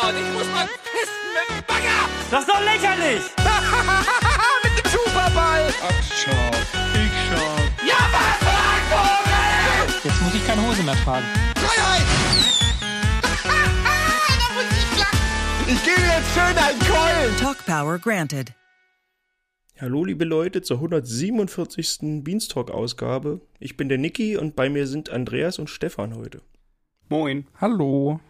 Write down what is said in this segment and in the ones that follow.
Gott, ich muss mal pissen mit dem Bagger! Das ist doch lächerlich! mit dem Superball! Ach, schau, ich schau. Ja, was, Vogel! Jetzt muss ich keine Hose mehr tragen. Freiheit! ich gebe jetzt schön einen Keulen! Talk Power granted. Hallo liebe Leute zur 147. Beanstalk-Ausgabe. Ich bin der Niki und bei mir sind Andreas und Stefan heute. Moin. Hallo.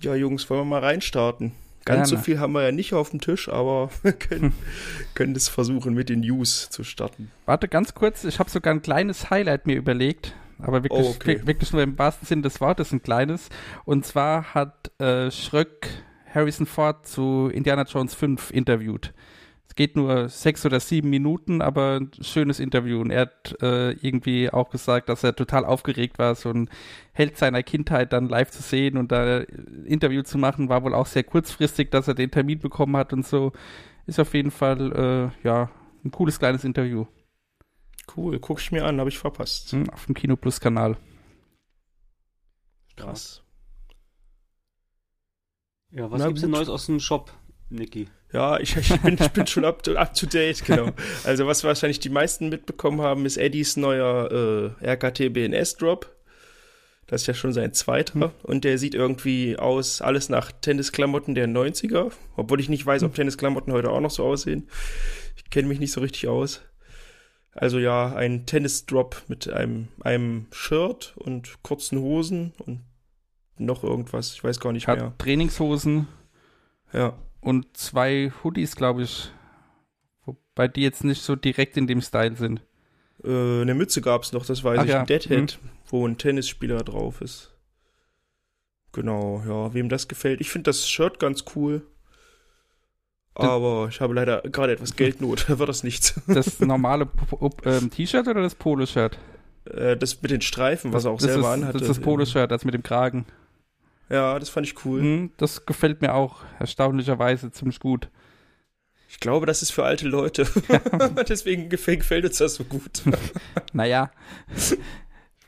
Ja Jungs, wollen wir mal reinstarten? Ganz Gerne. so viel haben wir ja nicht auf dem Tisch, aber wir können, können das versuchen mit den News zu starten. Warte ganz kurz, ich habe sogar ein kleines Highlight mir überlegt. Aber wirklich, Oh, okay. wir- wirklich nur im wahrsten Sinne des Wortes ein kleines. Und zwar hat äh, Schröck Harrison Ford zu Indiana Jones 5 interviewt. Geht nur sechs oder sieben Minuten, aber ein schönes Interview. Und er hat äh, irgendwie auch gesagt, dass er total aufgeregt war, so ein Held seiner Kindheit dann live zu sehen und da ein Interview zu machen, war wohl auch sehr kurzfristig, dass er den Termin bekommen hat und so. Ist auf jeden Fall, äh, ja, ein cooles kleines Interview. Cool, guck ich mir an, habe ich verpasst. Hm, Auf dem Kino Plus Kanal. Krass. Ja, was Na gibt's denn gut. Neues aus dem Shop, Niki? Ja, ich, ich, bin, ich bin schon up to, up to date, genau. Also was wahrscheinlich die meisten mitbekommen haben, ist Eddies neuer äh, RKT BNS Drop. Das ist ja schon sein zweiter. Und der sieht irgendwie aus, alles nach Tennisklamotten der 90er. Obwohl ich nicht weiß, ob Tennisklamotten heute auch noch so aussehen. Ich kenne mich nicht so richtig aus. Also ja, ein Tennis-Drop mit einem, einem Shirt und kurzen Hosen und noch irgendwas. Ich weiß gar nicht Hat mehr. Trainingshosen Ja. Und zwei Hoodies, glaube ich. Wobei die jetzt nicht so direkt in dem Style sind. Äh, eine Mütze gab's noch, das weiß Ach ich, ja, ein Deadhead, wo ein Tennisspieler drauf ist. Genau, ja, wem das gefällt. Ich finde das Shirt ganz cool. Aber ich habe leider gerade etwas Geldnot, da wird das nichts. Das normale ähm, T-Shirt oder das Poloshirt? Äh, das mit den Streifen, was er auch das selber ist, anhatte. Das ist das Poloshirt, das mit dem Kragen. Ja, das fand ich cool. Hm, das gefällt mir auch erstaunlicherweise ziemlich gut. Ich glaube, das ist für alte Leute. Deswegen gefällt, uns das so gut. Naja, ich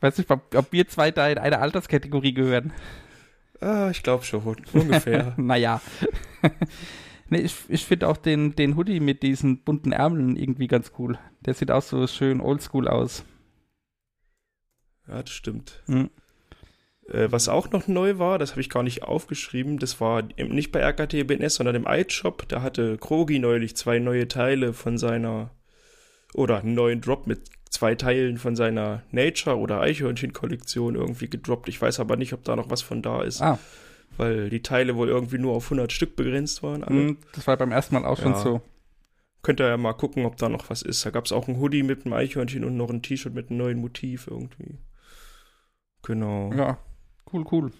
weiß nicht, ob, ob wir zwei da in eine Alterskategorie gehören. ah, ich glaube schon, ungefähr. Naja. nee, ich ich finde auch den, den Hoodie mit diesen bunten Ärmeln irgendwie ganz cool. Der sieht auch so schön oldschool aus. ja, das stimmt. Hm. Äh, was auch noch neu war, das habe ich gar nicht aufgeschrieben, das war nicht bei RKT BNS, sondern im iShop. Da hatte Krogi neulich zwei neue Teile von seiner, oder einen neuen Drop mit zwei Teilen von seiner Nature- oder Eichhörnchen-Kollektion irgendwie gedroppt. Ich weiß aber nicht, ob da noch was von da ist, Ah, weil die Teile wohl irgendwie nur auf 100 Stück begrenzt waren. Alle. hm, das war beim ersten Mal auch schon Ja. so. Könnt ihr ja mal gucken, ob da noch was ist. Da gab es auch ein Hoodie mit einem Eichhörnchen und noch ein T-Shirt mit einem neuen Motiv irgendwie. Genau. Ja, cool, cool.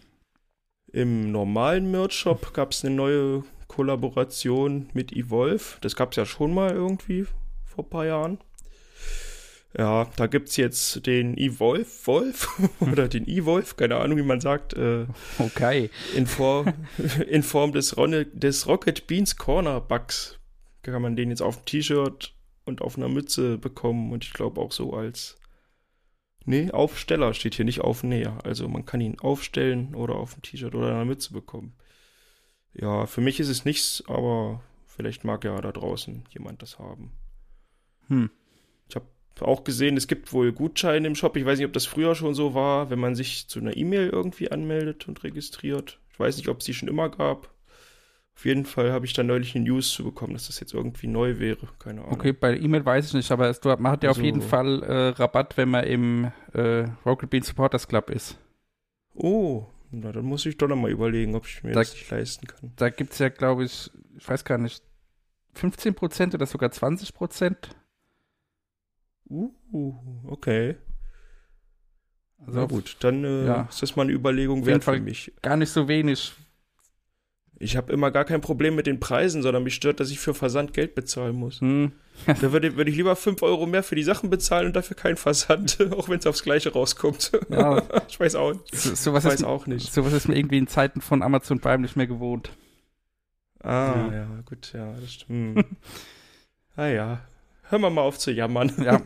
Im normalen Merch-Shop gab es eine neue Kollaboration mit Evolve. Das gab es ja schon mal irgendwie vor ein paar Jahren. Ja, da gibt es jetzt den Evolve Wolf oder den Evolve, keine Ahnung, wie man sagt, äh, Okay. in, Form, in Form des, Ronne, des Rocket Beans Corner Bugs. Kann man den jetzt auf dem T-Shirt und auf einer Mütze bekommen und ich glaube auch so als Nee, Aufsteller steht hier nicht Aufnäher. Also man kann ihn aufstellen oder auf dem T-Shirt oder einer Mütze bekommen. Ja, für mich ist es nichts, aber vielleicht mag ja da draußen jemand das haben. Hm. Ich habe auch gesehen, es gibt wohl Gutscheine im Shop. Ich weiß nicht, ob das früher schon so war, wenn man sich zu einer E-Mail irgendwie anmeldet und registriert. Ich weiß nicht, ob es die schon immer gab. Auf jeden Fall habe ich da neulich eine News zu bekommen, dass das jetzt irgendwie neu wäre. Keine Ahnung. Okay, bei E-Mail weiß ich nicht, aber es, man hat ja auf Also- jeden Fall äh, Rabatt, wenn man im äh, Rocket Bean Supporters Club ist. Oh, na dann muss ich doch noch mal überlegen, ob ich mir Da- das nicht leisten kann. Da gibt es ja, glaube ich, ich weiß gar nicht, 15% oder sogar 20%. Uh, okay. Also Na gut, dann äh, ja. ist das mal eine Überlegung Auf jeden wert für mich. gar nicht so wenig. Ich habe immer gar kein Problem mit den Preisen, sondern mich stört, dass ich für Versand Geld bezahlen muss. Hm. Da würde, würde ich lieber 5 Euro mehr für die Sachen bezahlen und dafür keinen Versand, auch wenn es aufs Gleiche rauskommt. Ja, ich weiß auch nicht. so, sowas, Ich weiß ist, auch nicht. sowas ist mir irgendwie in Zeiten von Amazon Prime nicht mehr gewohnt. Ah, Ja. ja, gut, ja, das stimmt. Hm. ah ja, hören wir mal auf zu jammern. Ja,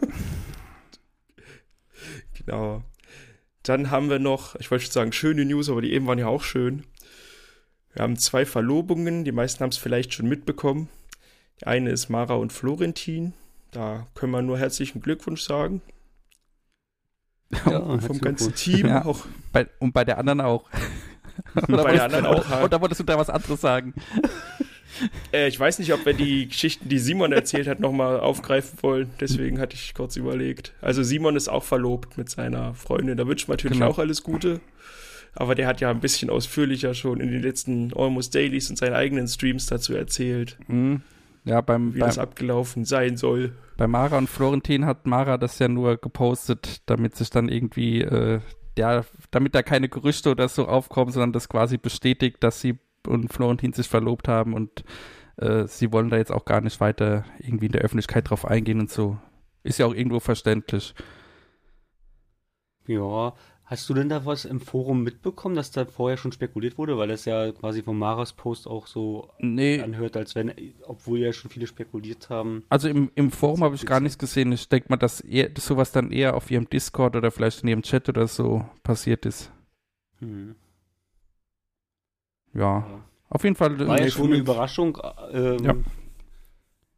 Genau. Dann haben wir noch, ich wollte schon sagen, schöne News, aber die eben waren ja auch schön. Wir haben zwei Verlobungen, die meisten haben es vielleicht schon mitbekommen. Die eine ist Mara und Florentin. Da können wir nur herzlichen Glückwunsch sagen. Ja, Vom ganzen Team. Ja. Auch Bei, und bei der anderen auch. bei der anderen auch. Oder, oder wolltest du da was anderes sagen? Äh, ich weiß nicht, ob wir die Geschichten, die Simon erzählt hat, nochmal aufgreifen wollen. Deswegen hatte ich kurz überlegt. Also Simon ist auch verlobt mit seiner Freundin. Da wünsche ich natürlich Genau. auch alles Gute. Aber der hat ja ein bisschen ausführlicher schon in den letzten Almost Dailies und seinen eigenen Streams dazu erzählt, Mhm. Ja, beim, wie beim, das abgelaufen sein soll. bei Mara und Florentin hat Mara das ja nur gepostet, damit sich dann irgendwie, äh, ja, damit da keine Gerüchte oder so aufkommen, sondern das quasi bestätigt, dass sie und Florentin sich verlobt haben und äh, sie wollen da jetzt auch gar nicht weiter irgendwie in der Öffentlichkeit drauf eingehen und so. Ist ja auch irgendwo verständlich. Ja, hast du denn da was im Forum mitbekommen, dass da vorher schon spekuliert wurde, weil das ja quasi von Maras Post auch so Nee, anhört, als wenn, obwohl ja schon viele spekuliert haben. Also im, im Forum habe ich gar nichts gesehen. Ich denke mal, dass, eher, dass sowas dann eher auf ihrem Discord oder vielleicht in ihrem Chat oder so passiert ist. Hm. Ja, Ja. auf jeden Fall. War ja äh, schon eine Überraschung, ähm, Ja.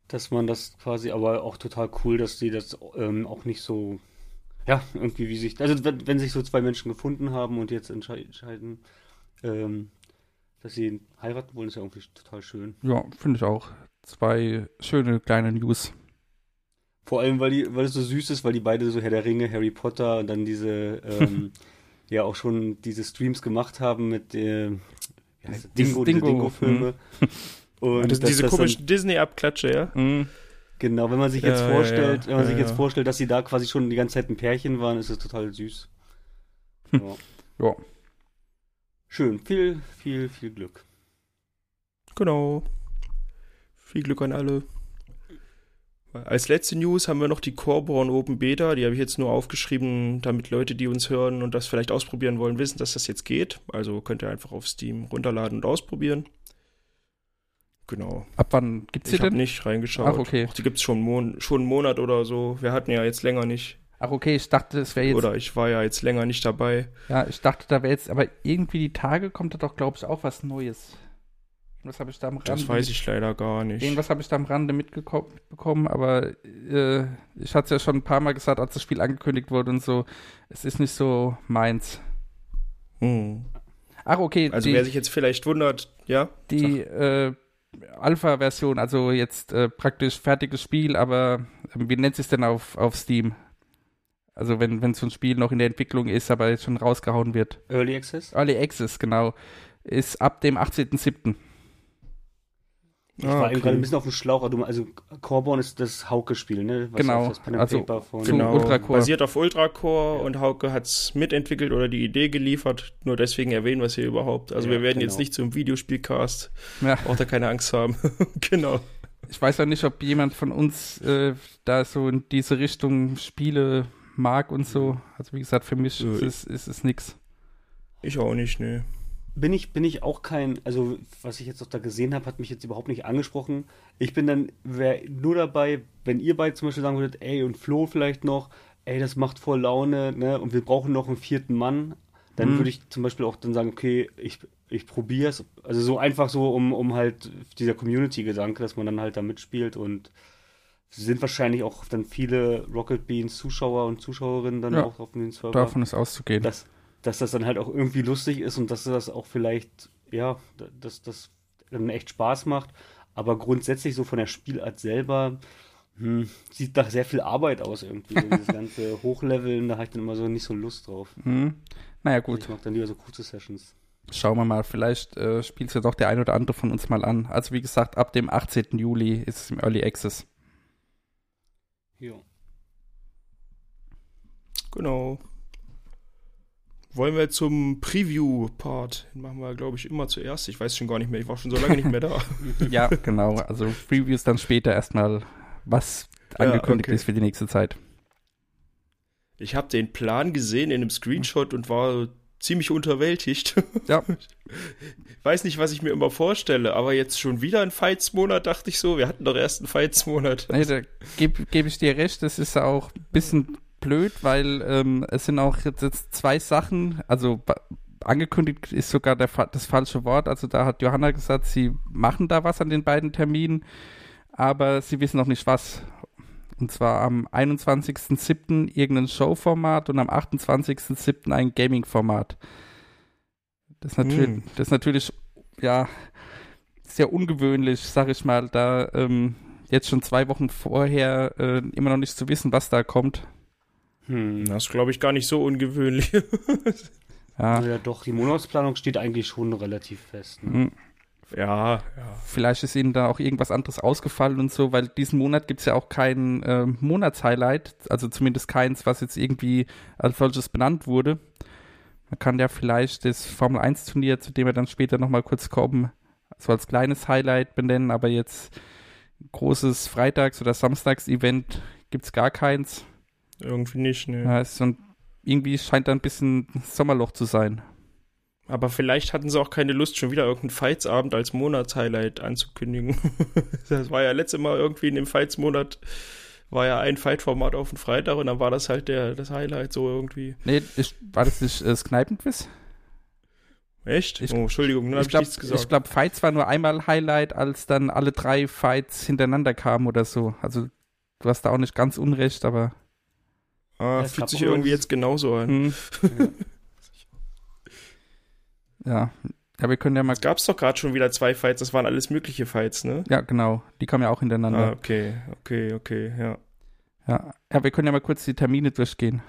dass man das quasi, aber auch total cool, dass die das ähm, auch nicht so, ja, irgendwie wie sich, also wenn, wenn sich so zwei Menschen gefunden haben und jetzt entschei- entscheiden, ähm, dass sie heiraten wollen, ist ja irgendwie total schön. ja, finde ich auch. Zwei schöne kleine News. Vor allem, weil, die, weil es so süß ist, weil die beide so Herr der Ringe, Harry Potter und dann diese, ähm, ja auch schon diese Streams gemacht haben mit äh, wie heißt das? Dieses Dingo, diese Dingo, Dingo-Filme. Und Das, dass diese komischen Disney-Abklatsche, ja? Mhm. Genau, wenn man sich jetzt Ja, vorstellt, ja. wenn man sich jetzt vorstellt, dass sie da quasi schon die ganze Zeit ein Pärchen waren, ist es total süß. Hm. Ja. Ja. Schön, viel, viel, viel Glück. Genau. Viel Glück an alle. Als letzte News haben wir noch die Corborn Open Beta. Die habe ich jetzt nur aufgeschrieben, damit Leute, die uns hören und das vielleicht ausprobieren wollen, wissen, dass das jetzt geht. Also könnt ihr einfach auf Steam runterladen und ausprobieren. Genau. Ab wann gibt's Ich die habe denn? nicht reingeschaut. Ach, okay. Ach, die gibt's schon, Mon schon einen Monat oder so. Wir hatten ja jetzt länger nicht. Ach, okay, ich dachte, es wäre jetzt. Oder ich war ja jetzt länger nicht dabei. Ja, ich dachte, da wäre jetzt, aber irgendwie die Tage kommt da doch, glaube ich, auch was Neues. Was habe ich da am Rande? Das weiß ich leider gar nicht. Irgendwas habe ich da am Rande mitbekommen, aber äh, ich hatte es ja schon ein paar Mal gesagt, als das Spiel angekündigt wurde und so, es ist nicht so meins. Hm. Ach, okay, Also die, wer sich jetzt vielleicht wundert, ja? die äh, Alpha-Version, also jetzt äh, praktisch fertiges Spiel, aber äh, wie nennt sich denn auf, auf Steam? Also wenn, wenn so ein Spiel noch in der Entwicklung ist, aber jetzt schon rausgehauen wird. Early Access? Early Access, genau. Ist ab dem 18.07. Ich Ah, war eben okay. gerade ein bisschen auf dem Schlauch. Also, also Corborn ist das Hauke-Spiel, ne? Was Genau, Das Pen also Paper von Genau, Ultracore. basiert auf Ultracore und Hauke hat's mitentwickelt oder die Idee geliefert. Nur deswegen erwähnen wir es hier überhaupt. Also Ja, wir werden genau. jetzt nicht zum Videospielcast. Ja. Braucht ihr keine Angst haben. genau. Ich weiß auch nicht, ob jemand von uns äh, da so in diese Richtung Spiele mag und so. Also wie gesagt, für mich Äh, ist es, ist es nix. Ich auch nicht, ne. Bin ich, bin ich auch kein, also was ich jetzt noch da gesehen habe, hat mich jetzt überhaupt nicht angesprochen. Ich bin dann nur dabei, wenn ihr beide zum Beispiel sagen würdet, ey, und Flo vielleicht noch, ey, das macht voll Laune, ne, und wir brauchen noch einen vierten Mann, dann Mhm. würde ich zum Beispiel auch dann sagen, okay, ich, ich probiere es. Also so einfach so, um, um halt dieser Community-Gedanke, dass man dann halt da mitspielt und es sind wahrscheinlich auch dann viele Rocket Beans Zuschauer und Zuschauerinnen dann Ja, auch auf den Server Davon ist auszugehen. dass, dass das dann halt auch irgendwie lustig ist und dass das auch vielleicht, ja, dass das dann echt Spaß macht. Aber grundsätzlich so von der Spielart selber hm, sieht nach sehr viel Arbeit aus irgendwie. Dieses ganze Hochleveln, da habe ich dann immer so nicht so Lust drauf. Hm. Naja, gut. Ich mag dann lieber so kurze Sessions. Schauen wir mal. Vielleicht äh, spielt es ja doch der ein oder andere von uns mal an. Also wie gesagt, ab dem 18. Juli ist es im Early Access. Ja. Genau. Wollen wir zum Preview-Part? Den machen wir, glaube ich, immer zuerst. Ich weiß schon gar nicht mehr. Ich war schon so lange nicht mehr da. ja, genau. Also Previews dann später erstmal, was Ja, angekündigt okay. ist für die nächste Zeit. Ich habe den Plan gesehen in einem Screenshot und war ziemlich unterwältigt. Ja. Weiß nicht, was ich mir immer vorstelle, aber jetzt schon wieder ein Fights-Monat, dachte ich so. Wir hatten doch erst einen Fights-Monat. Nee, da gebe geb ich dir recht, das ist auch ein bisschen blöd, weil ähm, es sind auch jetzt, zwei Sachen, also angekündigt ist sogar der, das falsche Wort. Also da hat Johanna gesagt, sie machen da was an den beiden Terminen, aber sie wissen noch nicht was. Und zwar am 21.07. irgendein Showformat und am 28.07. ein Gaming-Format. Das, natür hm. das ist natürlich, ja, sehr ungewöhnlich, sag ich mal, da ähm, jetzt schon zwei Wochen vorher äh, immer noch nicht zu wissen, was da kommt. Hm. Das ist, glaube ich, gar nicht so ungewöhnlich. ja. ja, doch, die Monatsplanung steht eigentlich schon relativ fest. Ne? Hm. Ja, ja. Vielleicht ist ihnen da auch irgendwas anderes ausgefallen und so, weil diesen Monat gibt es ja auch kein äh, Monatshighlight, also zumindest keins, was jetzt irgendwie als solches benannt wurde. Man kann ja vielleicht das Formel 1 Turnier, zu dem wir dann später nochmal kurz kommen, so als kleines Highlight benennen, aber jetzt großes Freitags- oder Samstags-Event gibt es gar keins. Irgendwie nicht, ne. Ja, so ein, irgendwie scheint da ein bisschen Sommerloch zu sein. Aber vielleicht hatten sie auch keine Lust, schon wieder irgendeinen Fights-Abend als Monatshighlight anzukündigen. das war ja letzte Mal irgendwie in dem Fights-Monat, war ja ein Fight-Format auf dem Freitag und dann war das halt der, das Highlight so irgendwie. Nee, ich, war das nicht äh, das Kneipenquiz? Echt? Ich, oh, Entschuldigung, ne, ich glaube, glaub, Fights war nur einmal Highlight, als dann alle drei Fights hintereinander kamen oder so. Also du hast da auch nicht ganz unrecht, aber. Ah, ja, fühlt sich irgendwie jetzt genauso an. Hm. Ja. Ja. Wir können ja mal. Es gab doch gerade schon wieder zwei Fights, das waren alles mögliche Fights, ne? Ja, genau. Die kamen ja auch hintereinander. Ah, okay, okay, okay, ja. Ja, ja wir können ja mal kurz die Termine durchgehen.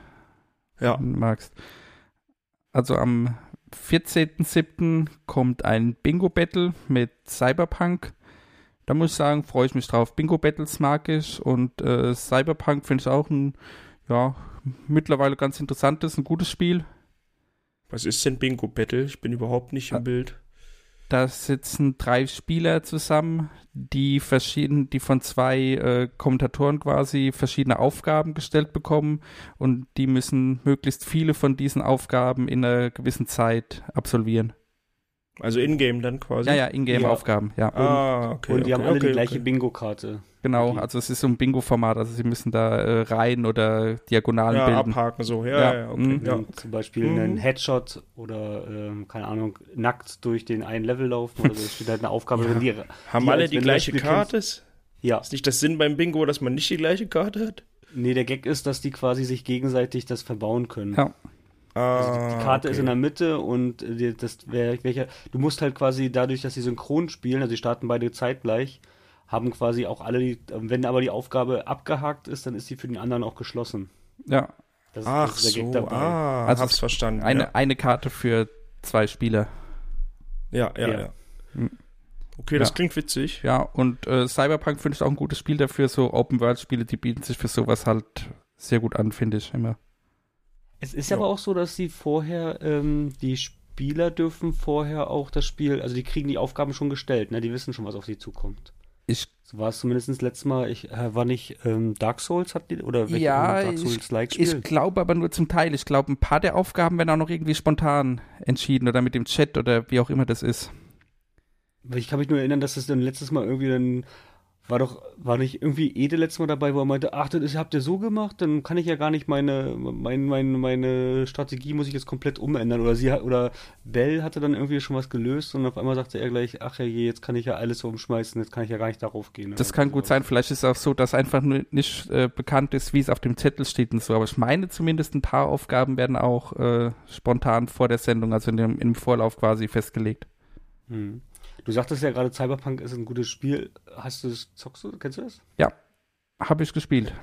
Ja. Wenn du magst. Also am 14.07. kommt ein Bingo-Battle mit Cyberpunk. Da muss ich sagen, freue ich mich drauf. Bingo-Battles mag ich und äh, Cyberpunk finde ich auch ein, ja, mittlerweile ganz interessantes, ein gutes Spiel. Was ist denn Bingo Battle? Ich bin überhaupt nicht im ah, Bild. Da sitzen drei Spieler zusammen, die verschieden, die von zwei äh, Kommentatoren quasi verschiedene Aufgaben gestellt bekommen und die müssen möglichst viele von diesen Aufgaben in einer gewissen Zeit absolvieren. Also Ingame dann quasi? Ja, ja, Ingame-Aufgaben, ja. Ah, okay. Und die okay, haben alle okay, die gleiche okay. Bingo-Karte. Genau, okay. also es ist so ein Bingo-Format, also sie müssen da äh, Reihen oder Diagonalen ja, bilden. abhaken so, ja, ja, ja okay. Mhm. Ja. Zum Beispiel mhm. einen Headshot oder, ähm, keine Ahnung, nackt durch den einen Level laufen oder so, es steht halt eine Aufgabe ja. drin. Die, haben die, alle die gleiche Karte? Ja. Ist nicht das Sinn beim Bingo, dass man nicht die gleiche Karte hat? Nee, der Gag ist, dass die quasi sich gegenseitig das verbauen können. Ja. Also die, die, Karte okay. ist in der Mitte und äh, das welcher du musst halt quasi dadurch, dass sie synchron spielen, also sie starten beide zeitgleich, haben quasi auch alle die, wenn aber die Aufgabe abgehakt ist, dann ist sie für den anderen auch geschlossen. Ja. Das, Ach das ist der so, dabei. ah, also hab's verstanden. Eine, ja. eine Karte für zwei Spieler. Ja, ja, ja. ja. Hm. Okay, das ja. klingt witzig. Ja, und äh, Cyberpunk finde ich auch ein gutes Spiel dafür. So Open-World-Spiele, die bieten sich für sowas halt sehr gut an, finde ich immer. Es ist ja. aber auch so, dass sie vorher, ähm, die Spieler dürfen vorher auch das Spiel, also die kriegen die Aufgaben schon gestellt, ne? Die wissen schon, was auf sie zukommt. Ich so war es zumindest letztes Mal. Ich äh, war nicht ähm, Dark Souls hat die oder welche ja, Dark Souls like Spiel? Ich glaube aber nur zum Teil. Ich glaube, ein paar der Aufgaben werden auch noch irgendwie spontan entschieden oder mit dem Chat oder wie auch immer das ist. Ich kann mich nur erinnern, dass es dann letztes Mal irgendwie dann war doch, war nicht irgendwie Ede letztes Mal dabei, wo er meinte, ach, das habt ihr so gemacht, dann kann ich ja gar nicht meine, meine, meine, meine Strategie muss ich jetzt komplett umändern. Oder sie oder Bell hatte dann irgendwie schon was gelöst und auf einmal sagte er gleich, ach ja, jetzt kann ich ja alles so umschmeißen, jetzt kann ich ja gar nicht darauf gehen. Das kann gut sein, vielleicht ist es auch so, dass einfach nicht äh, bekannt ist, wie es auf dem Zettel steht und so. Aber ich meine zumindest, ein paar Aufgaben werden auch äh, spontan vor der Sendung, also in dem, im Vorlauf quasi festgelegt. Hm. Du sagtest ja gerade, Cyberpunk ist ein gutes Spiel. Hast du das, zockst du, kennst du das? Ja, habe ich gespielt.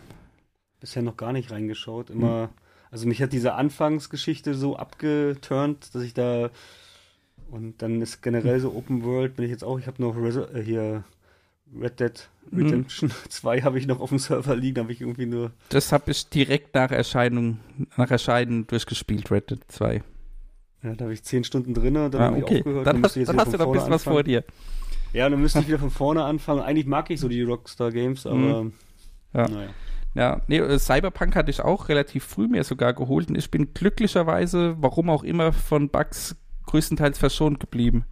Bisher noch gar nicht reingeschaut. Immer, hm. also mich hat diese Anfangsgeschichte so abgeturnt, dass ich da und dann ist generell so Open World, bin ich jetzt auch, ich habe noch Reso äh, hier Red Dead hm. Redemption hm. 2 habe ich noch auf dem Server liegen, habe ich irgendwie nur. Das habe ich direkt nach Erscheinung, nach Erscheinen durchgespielt, Red Dead 2. Ja, da habe ich zehn Stunden drin und dann ah, habe okay. ich aufgehört. Dann, hast, dann hast du noch ein bisschen was vor dir. Ja, dann müsste ich wieder von vorne anfangen. Eigentlich mag ich so die Rockstar Games, aber mhm. ja. naja. Ja, nee, äh, Cyberpunk hatte ich auch relativ früh mir sogar geholt und ich bin glücklicherweise, warum auch immer, von Bugs größtenteils verschont geblieben.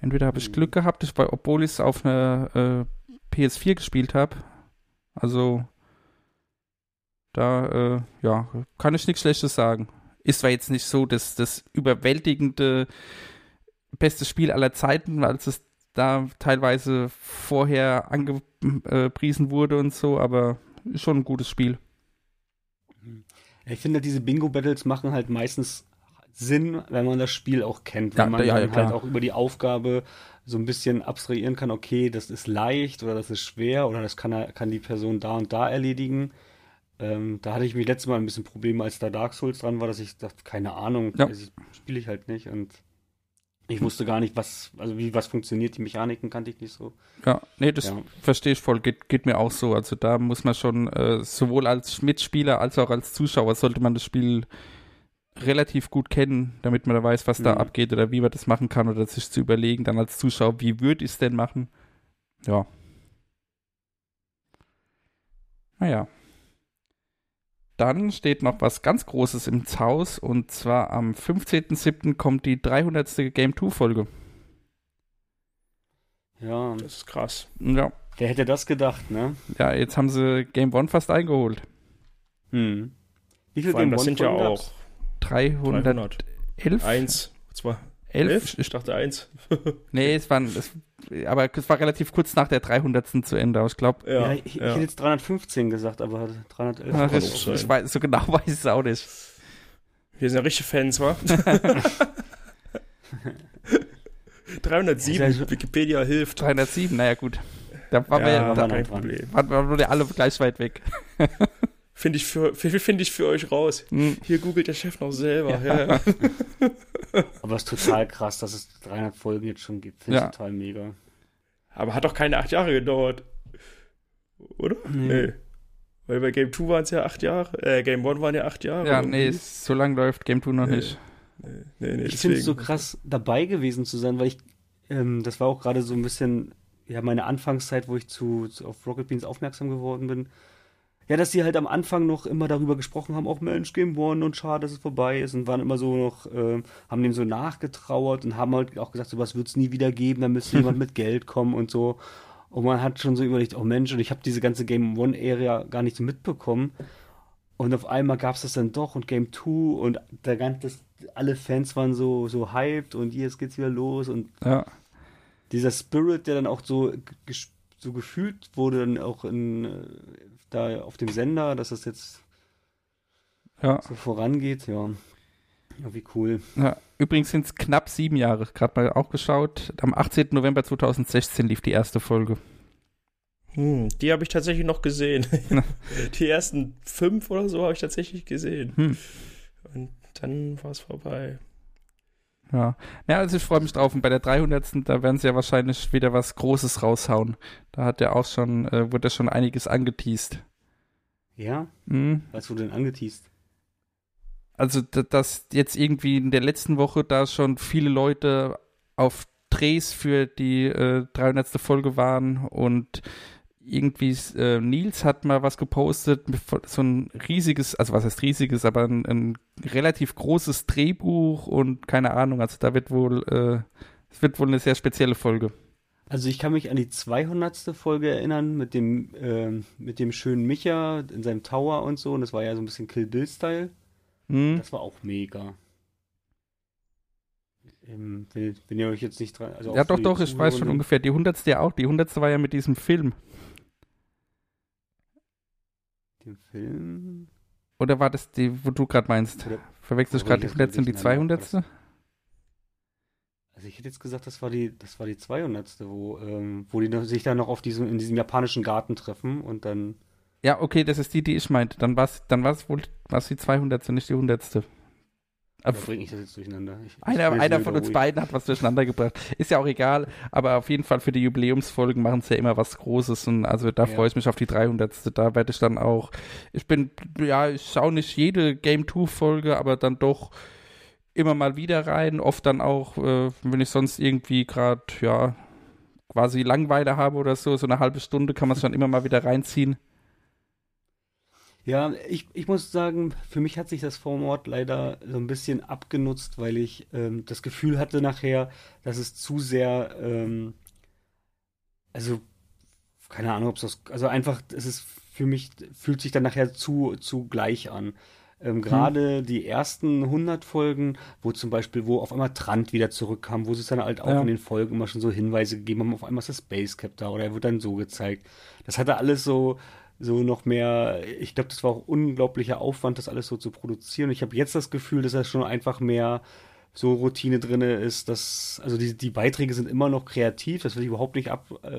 Entweder habe ich mhm. Glück gehabt, ich, obwohl ich es auf einer äh, PS4 gespielt habe. Also Da, äh, ja, kann ich nichts Schlechtes sagen. Ist zwar jetzt nicht so das, das überwältigende beste Spiel aller Zeiten, weil es da teilweise vorher angepriesen wurde und so, aber schon ein gutes Spiel. Ich finde, diese Bingo-Battles machen halt meistens Sinn, wenn man das Spiel auch kennt, wenn Ja, man ja, ja, halt auch über die Aufgabe so ein bisschen abstrahieren kann, okay, das ist leicht oder das ist schwer oder das kann, kann die Person da und da erledigen. Ähm, da hatte ich mich letztes Mal ein bisschen Probleme, als da Dark Souls dran war, dass ich dachte, keine Ahnung, Ja. also spiele ich halt nicht und ich wusste gar nicht, was, also wie was funktioniert, die Mechaniken kannte ich nicht so. Ja, nee, das Ja. verstehe ich voll. Geht, geht mir auch so. Also da muss man schon äh, sowohl als Mitspieler als auch als Zuschauer sollte man das Spiel relativ gut kennen, damit man da weiß, was da Mhm. abgeht oder wie man das machen kann oder sich zu überlegen, dann als Zuschauer, wie würde ich es denn machen? Ja. Naja. Dann steht noch was ganz Großes im Haus und zwar am 15.07. kommt die 300. Game 2 Folge. Ja. Das ist krass. Ja. Wer hätte das gedacht, ne? Ja, jetzt haben sie Game 1 fast eingeholt. Hm. Wie viele Game One sind ja auch 311. 1, 2, Elf? Elf? Ich dachte 1. nee, es waren, es, aber es war relativ kurz nach der 300. zu Ende. Ich glaube, ja, ja, ich, ja. hätte jetzt 315 gesagt, aber 311. Ach, ich, weiß, so genau weiß ich es auch nicht. Wir sind ja richtige Fans, wa? 307, also, also, Wikipedia hilft. 307, naja gut. Da waren ja, wir, da waren, waren wir alle gleich weit weg. Finde ich, für, find ich für euch raus. Hm. Hier googelt der Chef noch selber. Ja. Ja, Aber es ist total krass, dass es 300 Folgen jetzt schon gibt. Finde ich total mega. Aber hat doch keine acht Jahre gedauert. Oder? Nee. Weil bei Game 2 waren es ja acht Jahre. Äh, Game 1 waren ja acht Jahre. Ja, irgendwie. nee, so lang läuft Game 2 noch Nee. nicht. Nee, nee, nee, Ich finde es so krass, dabei gewesen zu sein, weil ich, ähm, das war auch gerade so ein bisschen, ja, meine Anfangszeit, wo ich zu, zu auf Rocket Beans aufmerksam geworden bin. Ja, dass die halt am Anfang noch immer darüber gesprochen haben, auch Mensch, Game One und schade, dass es vorbei ist und waren immer so noch, ähm, haben dem so nachgetrauert und haben halt auch gesagt, sowas wird es nie wieder geben, da müsste jemand mit Geld kommen und so. Und man hat schon so überlegt, oh Mensch, und ich habe diese ganze Game One-Area gar nicht so mitbekommen. Und auf einmal gab es das dann doch und Game 2 und der ganze, alle Fans waren so, so hyped und jetzt geht's wieder los und Ja, dieser Spirit, der dann auch so, so gefühlt wurde, dann auch in, äh, da auf dem Sender, dass das jetzt ja. so vorangeht, ja. Ja, wie cool. ja. Übrigens sind es knapp sieben Jahre, gerade mal auch geschaut. Am 18. November 2016 lief die erste Folge. Hm, die habe ich tatsächlich noch gesehen. die ersten fünf oder so habe ich tatsächlich gesehen. Hm. Und dann war es vorbei. Ja. ja, also ich freue mich drauf. Und bei der 300. da werden sie ja wahrscheinlich wieder was Großes raushauen. Da hat ja auch schon, äh, wurde ja schon einiges angeteased. Ja, Mhm. was wurde denn angeteased? Also, da- dass jetzt irgendwie in der letzten Woche da schon viele Leute auf Drehs für die äh, 300. Folge waren und irgendwie äh, Nils hat mal was gepostet, so ein riesiges, also was heißt riesiges, aber ein, ein relativ großes Drehbuch und keine Ahnung, also da wird wohl, äh, es wird wohl eine sehr spezielle Folge. Also ich kann mich an die 200. Folge erinnern mit dem, ähm, mit dem schönen Micha in seinem Tower und so. Und das war ja so ein bisschen Kill Bill-Style. Hm? Das war auch mega. Ähm, wenn, wenn ihr euch jetzt nicht dran. Also Ja, doch, doch, ich weiß schon ungefähr. Die 100. ja auch. Die 100. war ja mit diesem Film. Den Film. Oder war das die, wo du gerade meinst? Oder- Verwechsel ich Oder gerade die 100. und die durcheinander. 200.? Also ich hätte jetzt gesagt, das war die, das war die 200. wo, ähm, wo die sich dann noch auf diesem, in diesem japanischen Garten treffen und dann. Ja, okay, das ist die, die ich meinte. Dann war es dann war's wohl war's die 200. nicht die 100. Da bringe ich das jetzt durcheinander. Ich, einer einer von uns ruhig. beiden hat was durcheinander gebracht. Ist ja auch egal, aber auf jeden Fall für die Jubiläumsfolgen machen sie ja immer was Großes und also da Ja. freue ich mich auf die 300. Da werde ich dann auch, ich bin, ja, ich schaue nicht jede Game 2 Folge, aber dann doch immer mal wieder rein, oft dann auch, äh, wenn ich sonst irgendwie gerade, ja, quasi Langweile habe oder so, so eine halbe Stunde kann man es dann immer mal wieder reinziehen. Ja, ich, ich muss sagen, für mich hat sich das Format leider so ein bisschen abgenutzt, weil ich ähm, das Gefühl hatte nachher, dass es zu sehr, ähm, also keine Ahnung, ob es das, also einfach, es ist für mich fühlt sich dann nachher zu, zu gleich an. Ähm, Gerade hm. die ersten 100 Folgen, wo zum Beispiel, wo auf einmal Trant wieder zurückkam, wo sie es dann halt auch ja. in den Folgen immer schon so Hinweise gegeben haben, auf einmal ist das Space Cap da oder er wird dann so gezeigt. Das hatte alles so, so noch mehr, ich glaube, das war auch unglaublicher Aufwand, das alles so zu produzieren. Ich habe jetzt das Gefühl, dass er schon einfach mehr so Routine drin ist, dass, also die, die Beiträge sind immer noch kreativ, das will ich überhaupt nicht ab, äh,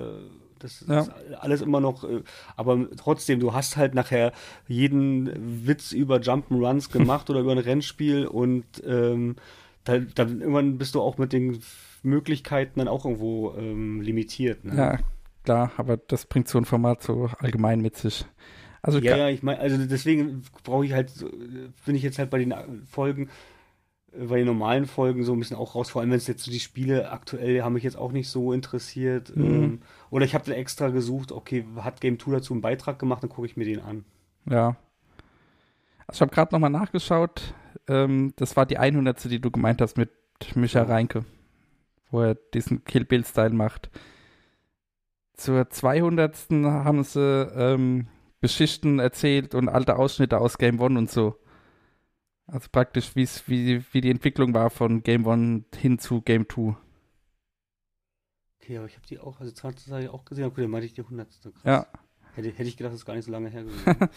das ja. ist alles immer noch, äh, aber trotzdem, du hast halt nachher jeden Witz über Jump'n'Runs gemacht oder über ein Rennspiel und ähm, da, dann irgendwann bist du auch mit den Möglichkeiten dann auch irgendwo ähm, limitiert. Ne? Ja, klar, aber das bringt so ein Format so allgemein mit sich. Also ja, ja, ich meine, also deswegen brauche ich halt, bin ich jetzt halt bei den Folgen, bei den normalen Folgen so ein bisschen auch raus, vor allem wenn es jetzt so die Spiele aktuell haben mich jetzt auch nicht so interessiert. Mhm. Ähm, oder ich habe dann extra gesucht, okay, hat Game 2 dazu einen Beitrag gemacht, dann gucke ich mir den an. Ja. Also ich habe gerade nochmal nachgeschaut, ähm, das war die 100. die du gemeint hast mit Micha ja. Reinke, wo er diesen Kill Bill-Style macht. Zur 200. haben sie ähm, Geschichten erzählt und alte Ausschnitte aus Game One und so. Also praktisch, wie, wie die Entwicklung war von Game One hin zu Game 2. Okay, aber ich habe die auch, also 20 habe ich auch gesehen, okay, dann meinte ich die 100. Krass. Ja. Hätte, hätte ich gedacht, das ist gar nicht so lange her gewesen.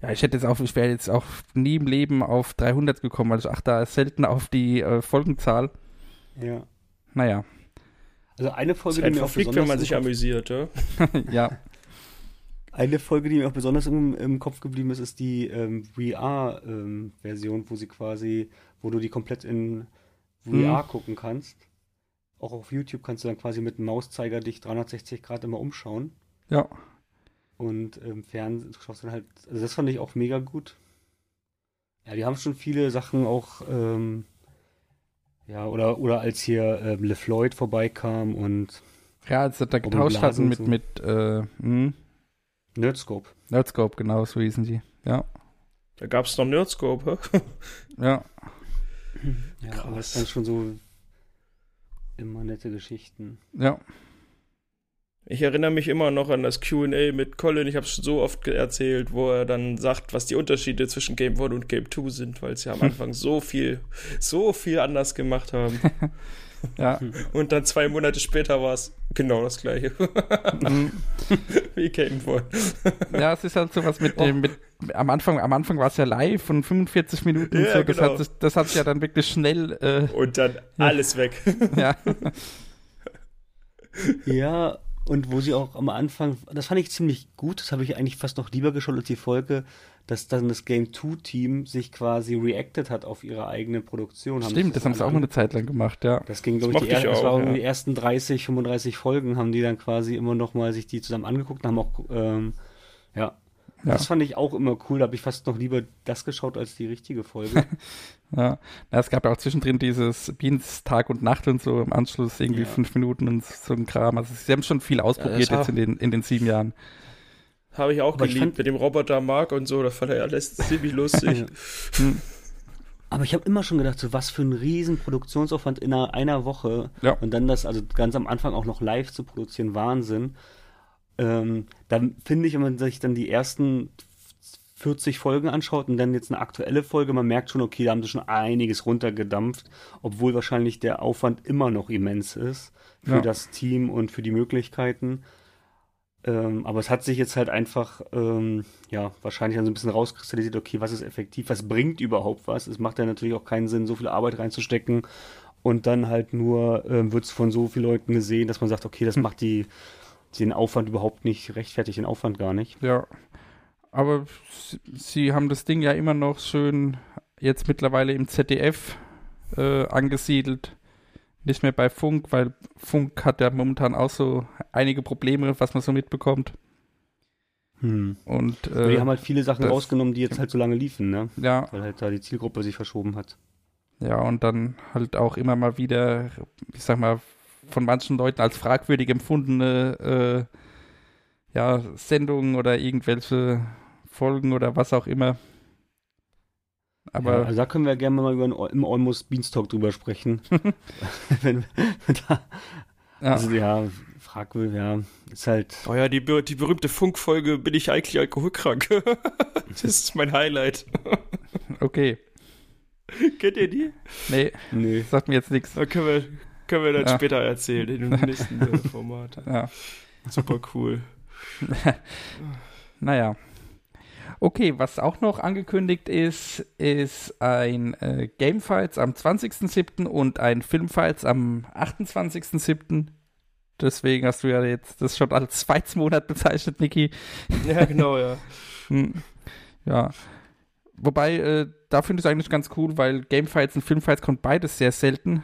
ja, ich hätte jetzt auch, ich wäre jetzt auch nie im Leben auf 300 gekommen, weil ich achte selten auf die äh, Folgenzahl. Ja. Naja. Also eine Folge, die mir auch besonders wenn man sich amüsiert, ja. ja. Eine Folge, die mir auch besonders im, im Kopf geblieben ist, ist die ähm, VR-Version, ähm, wo sie quasi, wo du die komplett in VR hm. gucken kannst. Auch auf YouTube kannst du dann quasi mit dem Mauszeiger dich 360 Grad immer umschauen. Ja. Und im ähm, Fernsehen schaust du dann halt, also das fand ich auch mega gut. Ja, die haben schon viele Sachen auch, ähm, ja, oder, oder als hier ähm, LeFloid vorbeikam und. Ja, als sie da getauscht hatten mit, so. mit, äh, hm. Nerdscope. Nerdscope, genau, so hießen die. Ja. Da gab es noch Nerdscope, hä? ja. Ja, Krass. aber das ist dann schon so immer nette Geschichten. Ja. Ich erinnere mich immer noch an das QA mit Colin. Ich habe es so oft erzählt, wo er dann sagt, was die Unterschiede zwischen Game 1 und Game 2 sind, weil sie am Anfang so viel, so viel anders gemacht haben. Ja. Und dann zwei Monate später war es genau das gleiche. Mhm. Wie Game Boy. Ja, es ist halt sowas mit dem, mit, am Anfang, am Anfang war es ja live von 45 Minuten ja, so. Das, genau. hat, das hat sich ja dann wirklich schnell. Äh, und dann alles weg. Ja. Ja, und wo sie auch am Anfang, das fand ich ziemlich gut, das habe ich eigentlich fast noch lieber geschaut als die Folge, dass dann das Game 2 Team sich quasi reacted hat auf ihre eigene Produktion. Stimmt, das, das haben sie auch mal eine Zeit lang gemacht, ja. Das ging, glaube ich, die, er, auch, war ja. die ersten 30, 35 Folgen haben die dann quasi immer noch mal sich die zusammen angeguckt und haben auch, ähm, ja. Ja. Das fand ich auch immer cool, da habe ich fast noch lieber das geschaut als die richtige Folge. ja, Na, es gab ja auch zwischendrin dieses Beans Tag und Nacht und so im Anschluss irgendwie ja. fünf Minuten und so ein Kram. Also sie haben schon viel ausprobiert ja, jetzt in den, in den sieben Jahren. Habe ich auch Aber geliebt, ich fand, mit dem Roboter Mark und so, das fand er alles ziemlich lustig. Hm. Aber ich habe immer schon gedacht, so was für ein riesen Produktionsaufwand in einer, einer Woche ja. und dann das, also ganz am Anfang auch noch live zu produzieren, Wahnsinn. Ähm, dann finde ich, wenn man sich dann die ersten 40 Folgen anschaut und dann jetzt eine aktuelle Folge, man merkt schon, okay, da haben sie schon einiges runtergedampft, obwohl wahrscheinlich der Aufwand immer noch immens ist für ja. das Team und für die Möglichkeiten. Ähm, aber es hat sich jetzt halt einfach, ähm, ja, wahrscheinlich dann so ein bisschen rauskristallisiert, okay, was ist effektiv, was bringt überhaupt was? Es macht ja natürlich auch keinen Sinn, so viel Arbeit reinzustecken und dann halt nur ähm, wird es von so vielen Leuten gesehen, dass man sagt, okay, das macht die, den Aufwand überhaupt nicht, rechtfertigt den Aufwand gar nicht. Ja, aber sie haben das Ding ja immer noch schön jetzt mittlerweile im ZDF äh, angesiedelt nicht mehr bei Funk, weil Funk hat ja momentan auch so einige Probleme, was man so mitbekommt. Hm. Und, äh, die haben halt viele Sachen das, rausgenommen, die jetzt halt so lange liefen, ne? Ja. Weil halt da die Zielgruppe sich verschoben hat. Ja, und dann halt auch immer mal wieder, ich sag mal, von manchen Leuten als fragwürdig empfundene äh, ja, Sendungen oder irgendwelche Folgen oder was auch immer aber ja, also da können wir gerne mal über einen, im Almost Beanstalk drüber sprechen. wenn, da, ja. Also ja, fragwürdig, ja. Ist halt. Oh ja, die, die berühmte Funkfolge bin ich eigentlich alkoholkrank. das ist mein Highlight. Okay. Kennt ihr die? Nee, Nö. sagt mir jetzt nichts. Da können wir, können wir dann Ja. später erzählen, in dem nächsten äh, Format. Ja. Super cool. Naja. Okay, was auch noch angekündigt ist, ist ein äh, Gamefights am 20.07. und ein Filmfights am 28.07. Deswegen hast du ja jetzt das schon als Zweitsmonat bezeichnet, Niki. Ja, genau, ja. Hm. Ja. Wobei, äh, da finde ich es eigentlich ganz cool, weil Gamefights und Filmfights kommt beides sehr selten.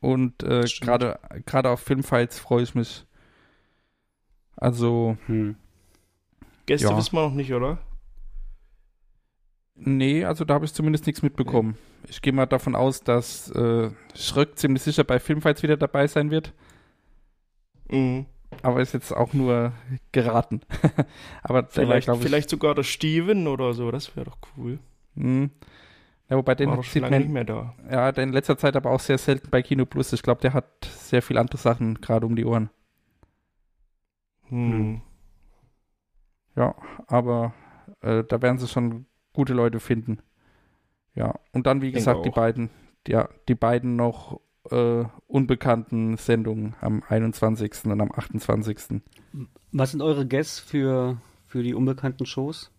Und äh, gerade gerade auf Filmfights freue ich mich. Also, Hm. Gäste Ja. wissen wir noch nicht, oder? nee, also da habe ich zumindest nichts mitbekommen. Ich gehe mal davon aus, dass äh, Schröck ziemlich sicher bei Filmfights wieder dabei sein wird. Mhm. Aber ist jetzt auch nur geraten. Aber Vielleicht, vielleicht sogar der Steven oder so, das wäre doch cool. Hm. Ja, wobei den War sieht lange nicht man, mehr da. ja, der in letzter Zeit aber auch sehr selten bei Kino Plus. Ich glaube, der hat sehr viele andere Sachen gerade um die Ohren. Hm. Ja, aber äh, da werden sie schon gute Leute finden. Ja, und dann, wie gesagt, die beiden, ja, die beiden noch äh, unbekannten Sendungen am 21. und am 28. Was sind eure Guests für, für die unbekannten Shows?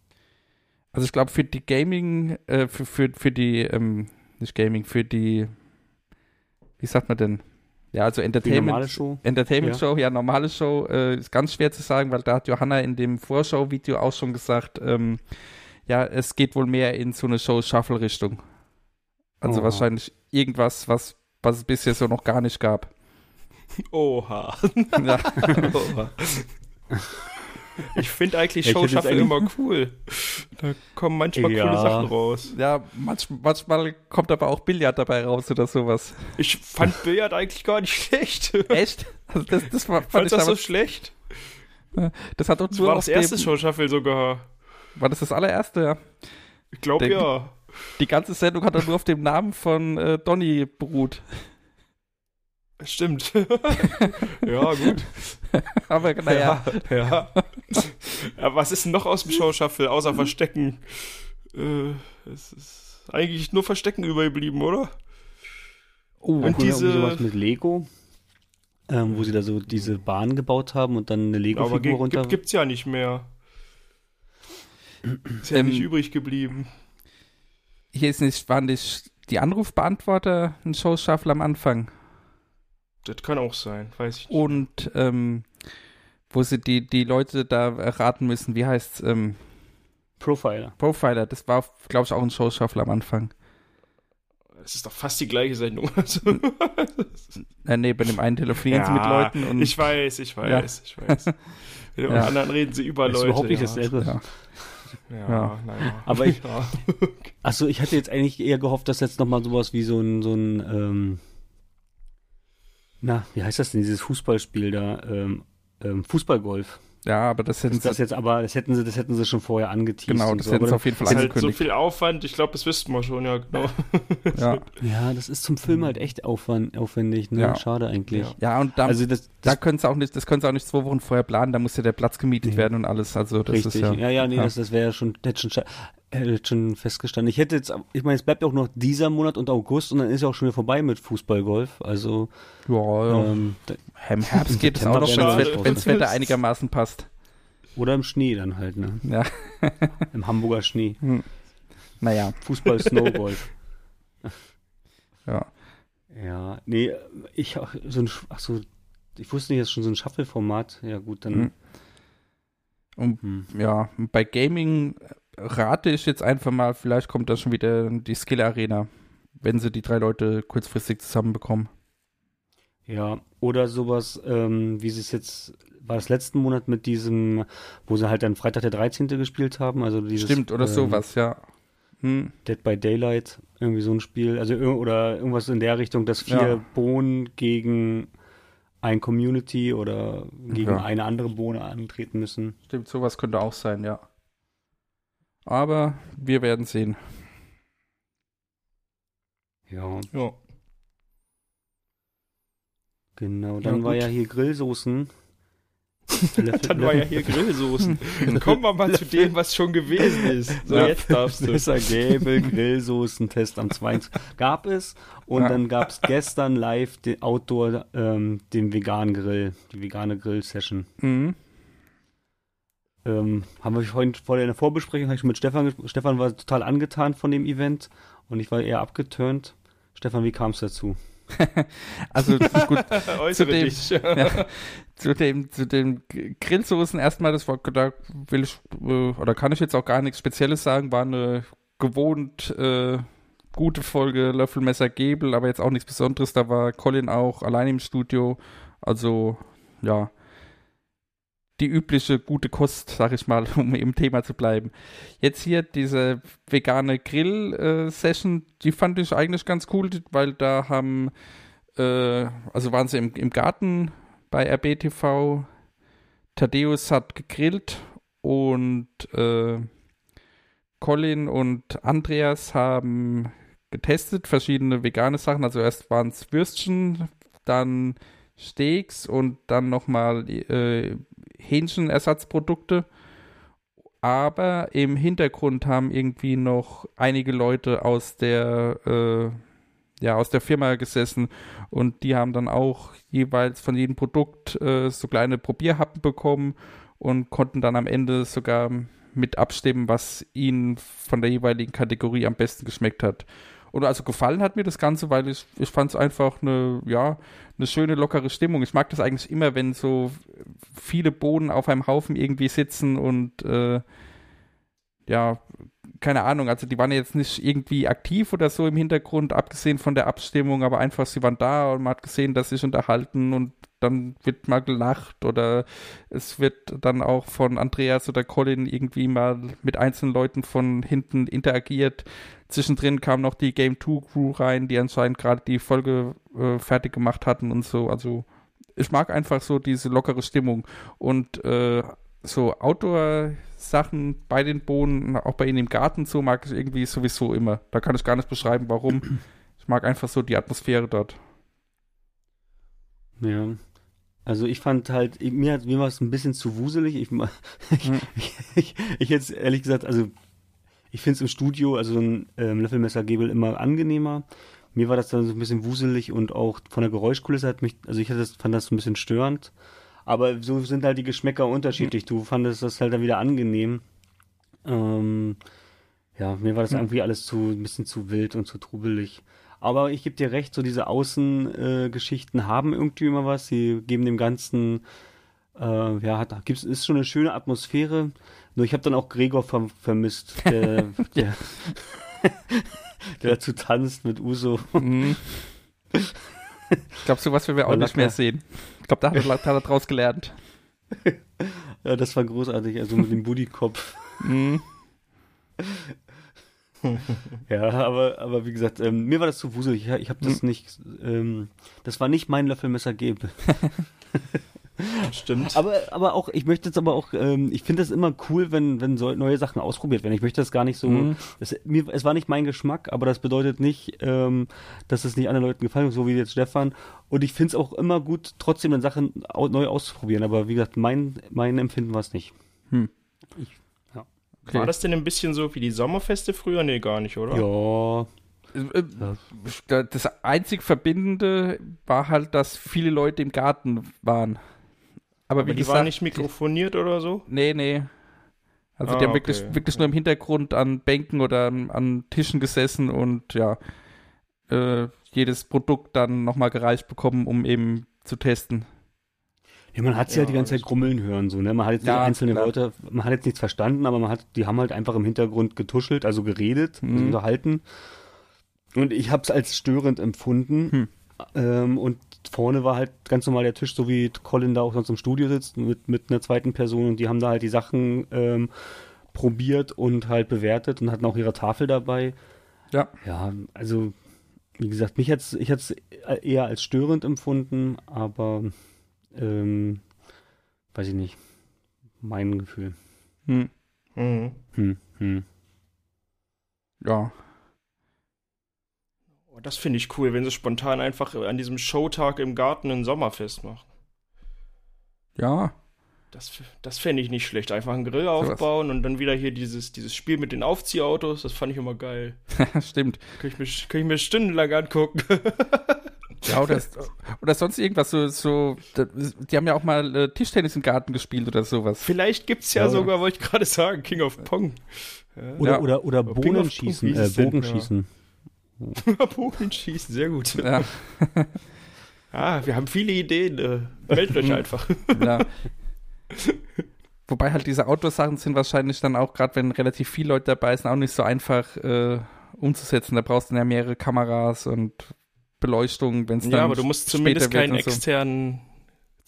Also ich glaube, für die Gaming, äh, für, für, für die, ähm, nicht Gaming, für die, wie sagt man denn? Ja, also Die Entertainment. normale Show? Entertainment Ja. Show, ja, normale Show, äh, ist ganz schwer zu sagen, weil da hat Johanna in dem Vorschau-Video auch schon gesagt, ähm, ja, es geht wohl mehr in so eine Show-Shuffle-Richtung. Also Oh. wahrscheinlich irgendwas, was, was es bisher so noch gar nicht gab. Oha. ja, Oha. Ich finde eigentlich Ja, jetzt Showshuffle eigentlich- immer cool. Da kommen manchmal Ja. coole Sachen raus. ja manch, manchmal kommt aber auch Billard dabei raus oder sowas. Ich fand Billard eigentlich gar nicht schlecht. Echt? Also das, das war, fand Fandst ich das so schlecht? das hat nur war das erste dem, Showshuffle sogar. war das das allererste, ja. Ich glaube ja. Die ganze Sendung hat doch nur auf dem Namen von äh, Donny beruht. Stimmt. ja, gut. Aber naja, Ja, ja. ja. Was ist denn noch aus dem Showshuffle, außer Verstecken? Äh, es ist eigentlich nur Verstecken übergeblieben, oder? oh, Und Oder diese- sowas mit Lego, ähm, wo sie da so diese Bahn gebaut haben und dann eine Aber Lego-Figur runter. gibt, gibt's ja nicht mehr. Ist ja Ähm, nicht übrig geblieben. hier ist nicht, waren nicht die Anrufbeantworter ein Showshuffle am Anfang. Das kann auch sein, weiß ich nicht. Und ähm, wo sie die, die Leute da raten müssen, wie heißt's, ähm, Profiler. Profiler, das war, glaube ich, auch ein Showshuffle am Anfang. Es ist doch fast die gleiche Sendung. Also, Äh, nee, bei dem einen telefonieren sie Ja, mit Leuten und ich weiß, ich weiß, ich weiß. Mit dem Ja. anderen reden sie über Das ist Leute. überhaupt nicht ja. dasselbe. ja. Ja, Ja. naja. Aber ich- Ja. Achso, ich hatte jetzt eigentlich eher gehofft, dass jetzt nochmal sowas wie so ein, so ein, ähm, na, wie heißt das denn, dieses Fußballspiel da, ähm, ähm, Fußballgolf. ja, aber das hätten Ist das sie, jetzt aber, das hätten sie, das hätten sie schon vorher angeteased. genau, das so. hätten sie auf jeden Fall ist halt so angekündigt. viel Aufwand, ich glaube, das wüssten wir schon, ja, genau. ja. Ja, das ist zum Film halt echt aufwand, aufwendig, ne? Ja. Schade eigentlich. Ja. ja, und da, Also das, da das können sie auch nicht, das können sie auch nicht zwei Wochen vorher planen, da muss ja der Platz gemietet Nee. werden und alles. Also das richtig. ist ja. ja, ja, nee, ja. das, das wäre ja schon, hätte schon, hätte schon festgestanden. Ich hätte jetzt, ich meine, es bleibt ja auch noch dieser Monat und August und dann ist ja auch schon wieder vorbei mit Fußballgolf. Also, Ja, ja. ähm, Im Herbst geht es auch noch, wenn das Wetter einigermaßen passt. oder im Schnee dann halt, ne? Ja, Im Hamburger Schnee. naja, Fußball, Snowgolf. ja. Ja, nee, ich so ein, ach so, ich wusste nicht, das ist schon so ein Shuffle-Format. Ja, gut, dann. Mhm. Und Hm. ja, bei Gaming rate ich jetzt einfach mal, vielleicht kommt da schon wieder die Skill Arena, wenn sie die drei Leute kurzfristig zusammenbekommen. Ja, oder sowas, ähm, wie sie es jetzt, war das letzten Monat mit diesem, wo sie halt dann Freitag der 13. gespielt haben, also dieses Stimmt, oder ähm, sowas, ja. Hm, Dead by Daylight, irgendwie so ein Spiel, also oder irgendwas in der Richtung, dass vier Ja. Bohnen gegen ein Community oder gegen Ja. eine andere Bohne antreten müssen. stimmt, sowas könnte auch sein, ja. Aber wir werden sehen. Ja, Ja. Genau, dann Ja, war ja hier Grillsoßen. Dann war ja hier Grillsoßen. Kommen wir mal zu dem, was schon gewesen ist. So, Ja. jetzt darfst du. Messer Gäbel, Grillsoßen-Test am 22. gab es. Und Ja. dann gab es gestern live den Outdoor, ähm, den veganen Grill, die vegane Grill-Session. Mhm. Ähm, haben wir vorhin vor der Vorbesprechung, habe ich schon mit Stefan gesprochen. Stefan war total angetan von dem Event und ich war eher abgeturnt. Stefan, wie kam es dazu? Also gut, Äußere dem- dich. ja, zu dem, zu den G- Grillsoßen erstmal, das war, da will ich, äh, oder kann ich jetzt auch gar nichts Spezielles sagen, war eine gewohnt äh, gute Folge Löffelmesser Gebel, aber jetzt auch nichts Besonderes, da war Colin auch allein im Studio, also ja, die übliche gute Kost, sag ich mal, um im Thema zu bleiben. Jetzt hier diese vegane Grill-Session, die fand ich eigentlich ganz cool, weil da haben, äh, also waren sie im, im Garten bei RBTV, Thaddeus hat gegrillt und äh, Colin und Andreas haben getestet, verschiedene vegane Sachen. Also erst waren es Würstchen, dann Steaks und dann nochmal äh, Hähnchenersatzprodukte. Aber im Hintergrund haben irgendwie noch einige Leute aus der, äh, ja, aus der Firma gesessen und die haben dann auch jeweils von jedem Produkt äh, so kleine Probierhappen bekommen und konnten dann am Ende sogar mit abstimmen, was ihnen von der jeweiligen Kategorie am besten geschmeckt hat. Und also gefallen hat mir das Ganze, weil ich, ich fand es einfach eine, ja, eine schöne, lockere Stimmung. Ich mag das eigentlich immer, wenn so viele Bohnen auf einem Haufen irgendwie sitzen und äh, ja, keine Ahnung, also die waren jetzt nicht irgendwie aktiv oder so im Hintergrund, abgesehen von der Abstimmung, aber einfach, sie waren da und man hat gesehen, dass sie sich unterhalten und dann wird mal gelacht oder es wird dann auch von Andreas oder Colin irgendwie mal mit einzelnen Leuten von hinten interagiert. Zwischendrin kam noch die Game 2 Crew rein, die anscheinend gerade die Folge äh, fertig gemacht hatten und so. Also ich mag einfach so diese lockere Stimmung und äh, so Outdoor-Sachen bei den Bohnen, auch bei ihnen im Garten so, mag ich irgendwie sowieso immer. Da kann ich gar nicht beschreiben, warum. Ich mag einfach so die Atmosphäre dort. Ja. Also ich fand halt, mir, hat- mir war es ein bisschen zu wuselig. Ich, ich, Hm. ich, ich jetzt ehrlich gesagt, also ich finde es im Studio, also so ein ähm, Löffelmessergebel immer angenehmer. Mir war das dann so ein bisschen wuselig und auch von der Geräuschkulisse hat mich, also ich hatte das, fand das so ein bisschen störend. Aber so sind halt die Geschmäcker unterschiedlich. Du fandest das halt dann wieder angenehm. Ähm, ja, mir war das Hm. irgendwie alles zu, ein bisschen zu wild und zu trubelig. Aber ich gebe dir recht, so diese Außengeschichten äh, haben irgendwie immer was. Sie geben dem Ganzen, äh, ja, hat, gibt's, ist schon eine schöne Atmosphäre. Nur ich habe dann auch Gregor ver vermisst, der, der, der dazu tanzt mit Uso. Mhm. Ich glaube, sowas werden wir auch nicht mehr sehen. Ich glaube, da hat er, draus gelernt. Ja, das war großartig, also mit dem Buddykopf. Mhm. Ja, aber, aber wie gesagt, ähm, mir war das zu wuselig. Ich, ich habe das nicht, ähm, das war nicht mein Löffelmesser gebe. Stimmt. Aber, aber auch, ich möchte jetzt aber auch, ähm, ich finde das immer cool, wenn, wenn so neue Sachen ausprobiert werden. Ich möchte das gar nicht so, Mhm. es, mir, es war nicht mein Geschmack, aber das bedeutet nicht, ähm, dass es nicht anderen Leuten gefallen hat, so wie jetzt Stefan. Und ich finde es auch immer gut, trotzdem dann Sachen au neu auszuprobieren. Aber wie gesagt, mein, mein Empfinden war es nicht. Okay. War das denn ein bisschen so wie die Sommerfeste früher? Nee, gar nicht, oder? Ja, Äh, äh, Das einzig Verbindende war halt, dass viele Leute im Garten waren. Aber, Aber wie die gesagt, waren nicht mikrofoniert oder so? Nee, nee. Also Ah, die haben wirklich, okay. wirklich nur im Hintergrund an Bänken oder an, an Tischen gesessen und ja, äh, jedes Produkt dann nochmal gereicht bekommen, um eben zu testen. Ja, man hat sie Ja, halt die ganze Zeit grummeln hören, so, ne? Man hat jetzt Ja, die einzelnen klar. Leute, man hat jetzt nichts verstanden, aber man hat, die haben halt einfach im Hintergrund getuschelt, also geredet, Mhm. also unterhalten. Und ich habe es als störend empfunden. Hm. Ähm, und vorne war halt ganz normal der Tisch, so wie Colin da auch sonst im Studio sitzt, mit, mit einer zweiten Person und die haben da halt die Sachen ähm, probiert und halt bewertet und hatten auch ihre Tafel dabei. Ja. Ja, also wie gesagt, mich hat's, ich hat's eher als störend empfunden, aber ähm, weiß ich nicht. Mein Gefühl. Hm. Mhm. Hm, hm. Ja. Oh, das finde ich cool, wenn sie spontan einfach an diesem Showtag im Garten ein Sommerfest machen. Ja, Das, das fände ich nicht schlecht. Einfach einen Grill aufbauen und dann wieder hier dieses, dieses Spiel mit den Aufziehautos. Das fand ich immer geil. stimmt. Kann ich mir, kann ich mir stundenlang angucken. Ja, oder, oder sonst irgendwas, so, so, die haben ja auch mal äh, Tischtennis im Garten gespielt oder sowas. Vielleicht gibt's ja, Ja. sogar, wollte ich gerade sagen, King of Pong. Oder, Ja. oder, oder Pong, Bohnenschießen, wie äh, es denn, Bogenschießen. Bogenschießen, sehr gut. Ja, Ah, wir haben viele Ideen. Äh, meldet euch einfach. ja. Wobei halt diese Outdoor-Sachen sind wahrscheinlich dann auch, gerade wenn relativ viele Leute dabei sind, auch nicht so einfach äh, umzusetzen. Da brauchst du dann ja mehrere Kameras und Beleuchtung, wenn es dann Ja, aber du musst zumindest keinen so. externen,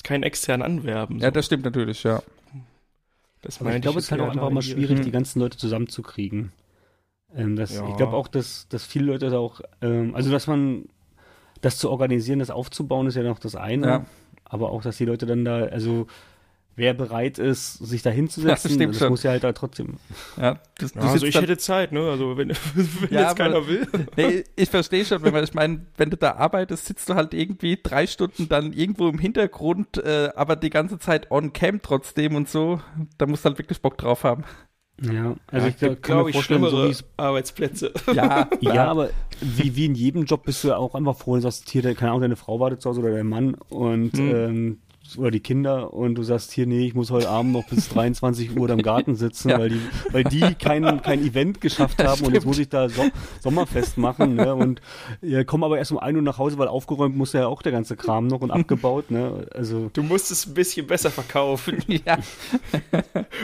keinen externen anwerben. So. Ja, das stimmt natürlich, ja. das Aber ich glaube, es ist halt auch einfach mal schwierig, Hm. die ganzen Leute zusammenzukriegen. Ähm, das, Ja. Ich glaube auch, dass, dass viele Leute da auch, ähm, also dass man das zu organisieren, das aufzubauen, ist ja noch das eine. Ja. Aber auch, dass die Leute dann da, also wer bereit ist, sich da Ja, das hinzusetzen, stimmt das schon. muss ja halt da trotzdem. ja, du, du Ja, also ich hätte Zeit, ne? Also wenn, wenn Ja, jetzt keiner aber- will. Nee, ich verstehe schon, wenn man, ich meine, wenn du da arbeitest, sitzt du halt irgendwie drei Stunden dann irgendwo im Hintergrund, äh, aber die ganze Zeit on cam trotzdem und so. Da musst du halt wirklich Bock drauf haben. Ja, also ich kann mir glaube ich, vorstellen, so schlimmere wie es Arbeitsplätze. Ja, Ja, aber wie, wie in jedem Job bist du ja auch einfach froh und sagst, hier, keine Ahnung, deine Frau wartet zu Hause oder dein Mann und Hm. ähm, oder die Kinder und du sagst hier, nee, ich muss heute Abend noch bis 23 Uhr da im Garten sitzen, Ja. weil die, weil die kein, kein Event geschafft haben und jetzt muss ich da so Sommerfest machen, ne? Und ja, komm aber erst um 1 Uhr nach Hause, weil aufgeräumt muss ja auch der ganze Kram noch und abgebaut, ne? Also Du musst es ein bisschen besser verkaufen. ja,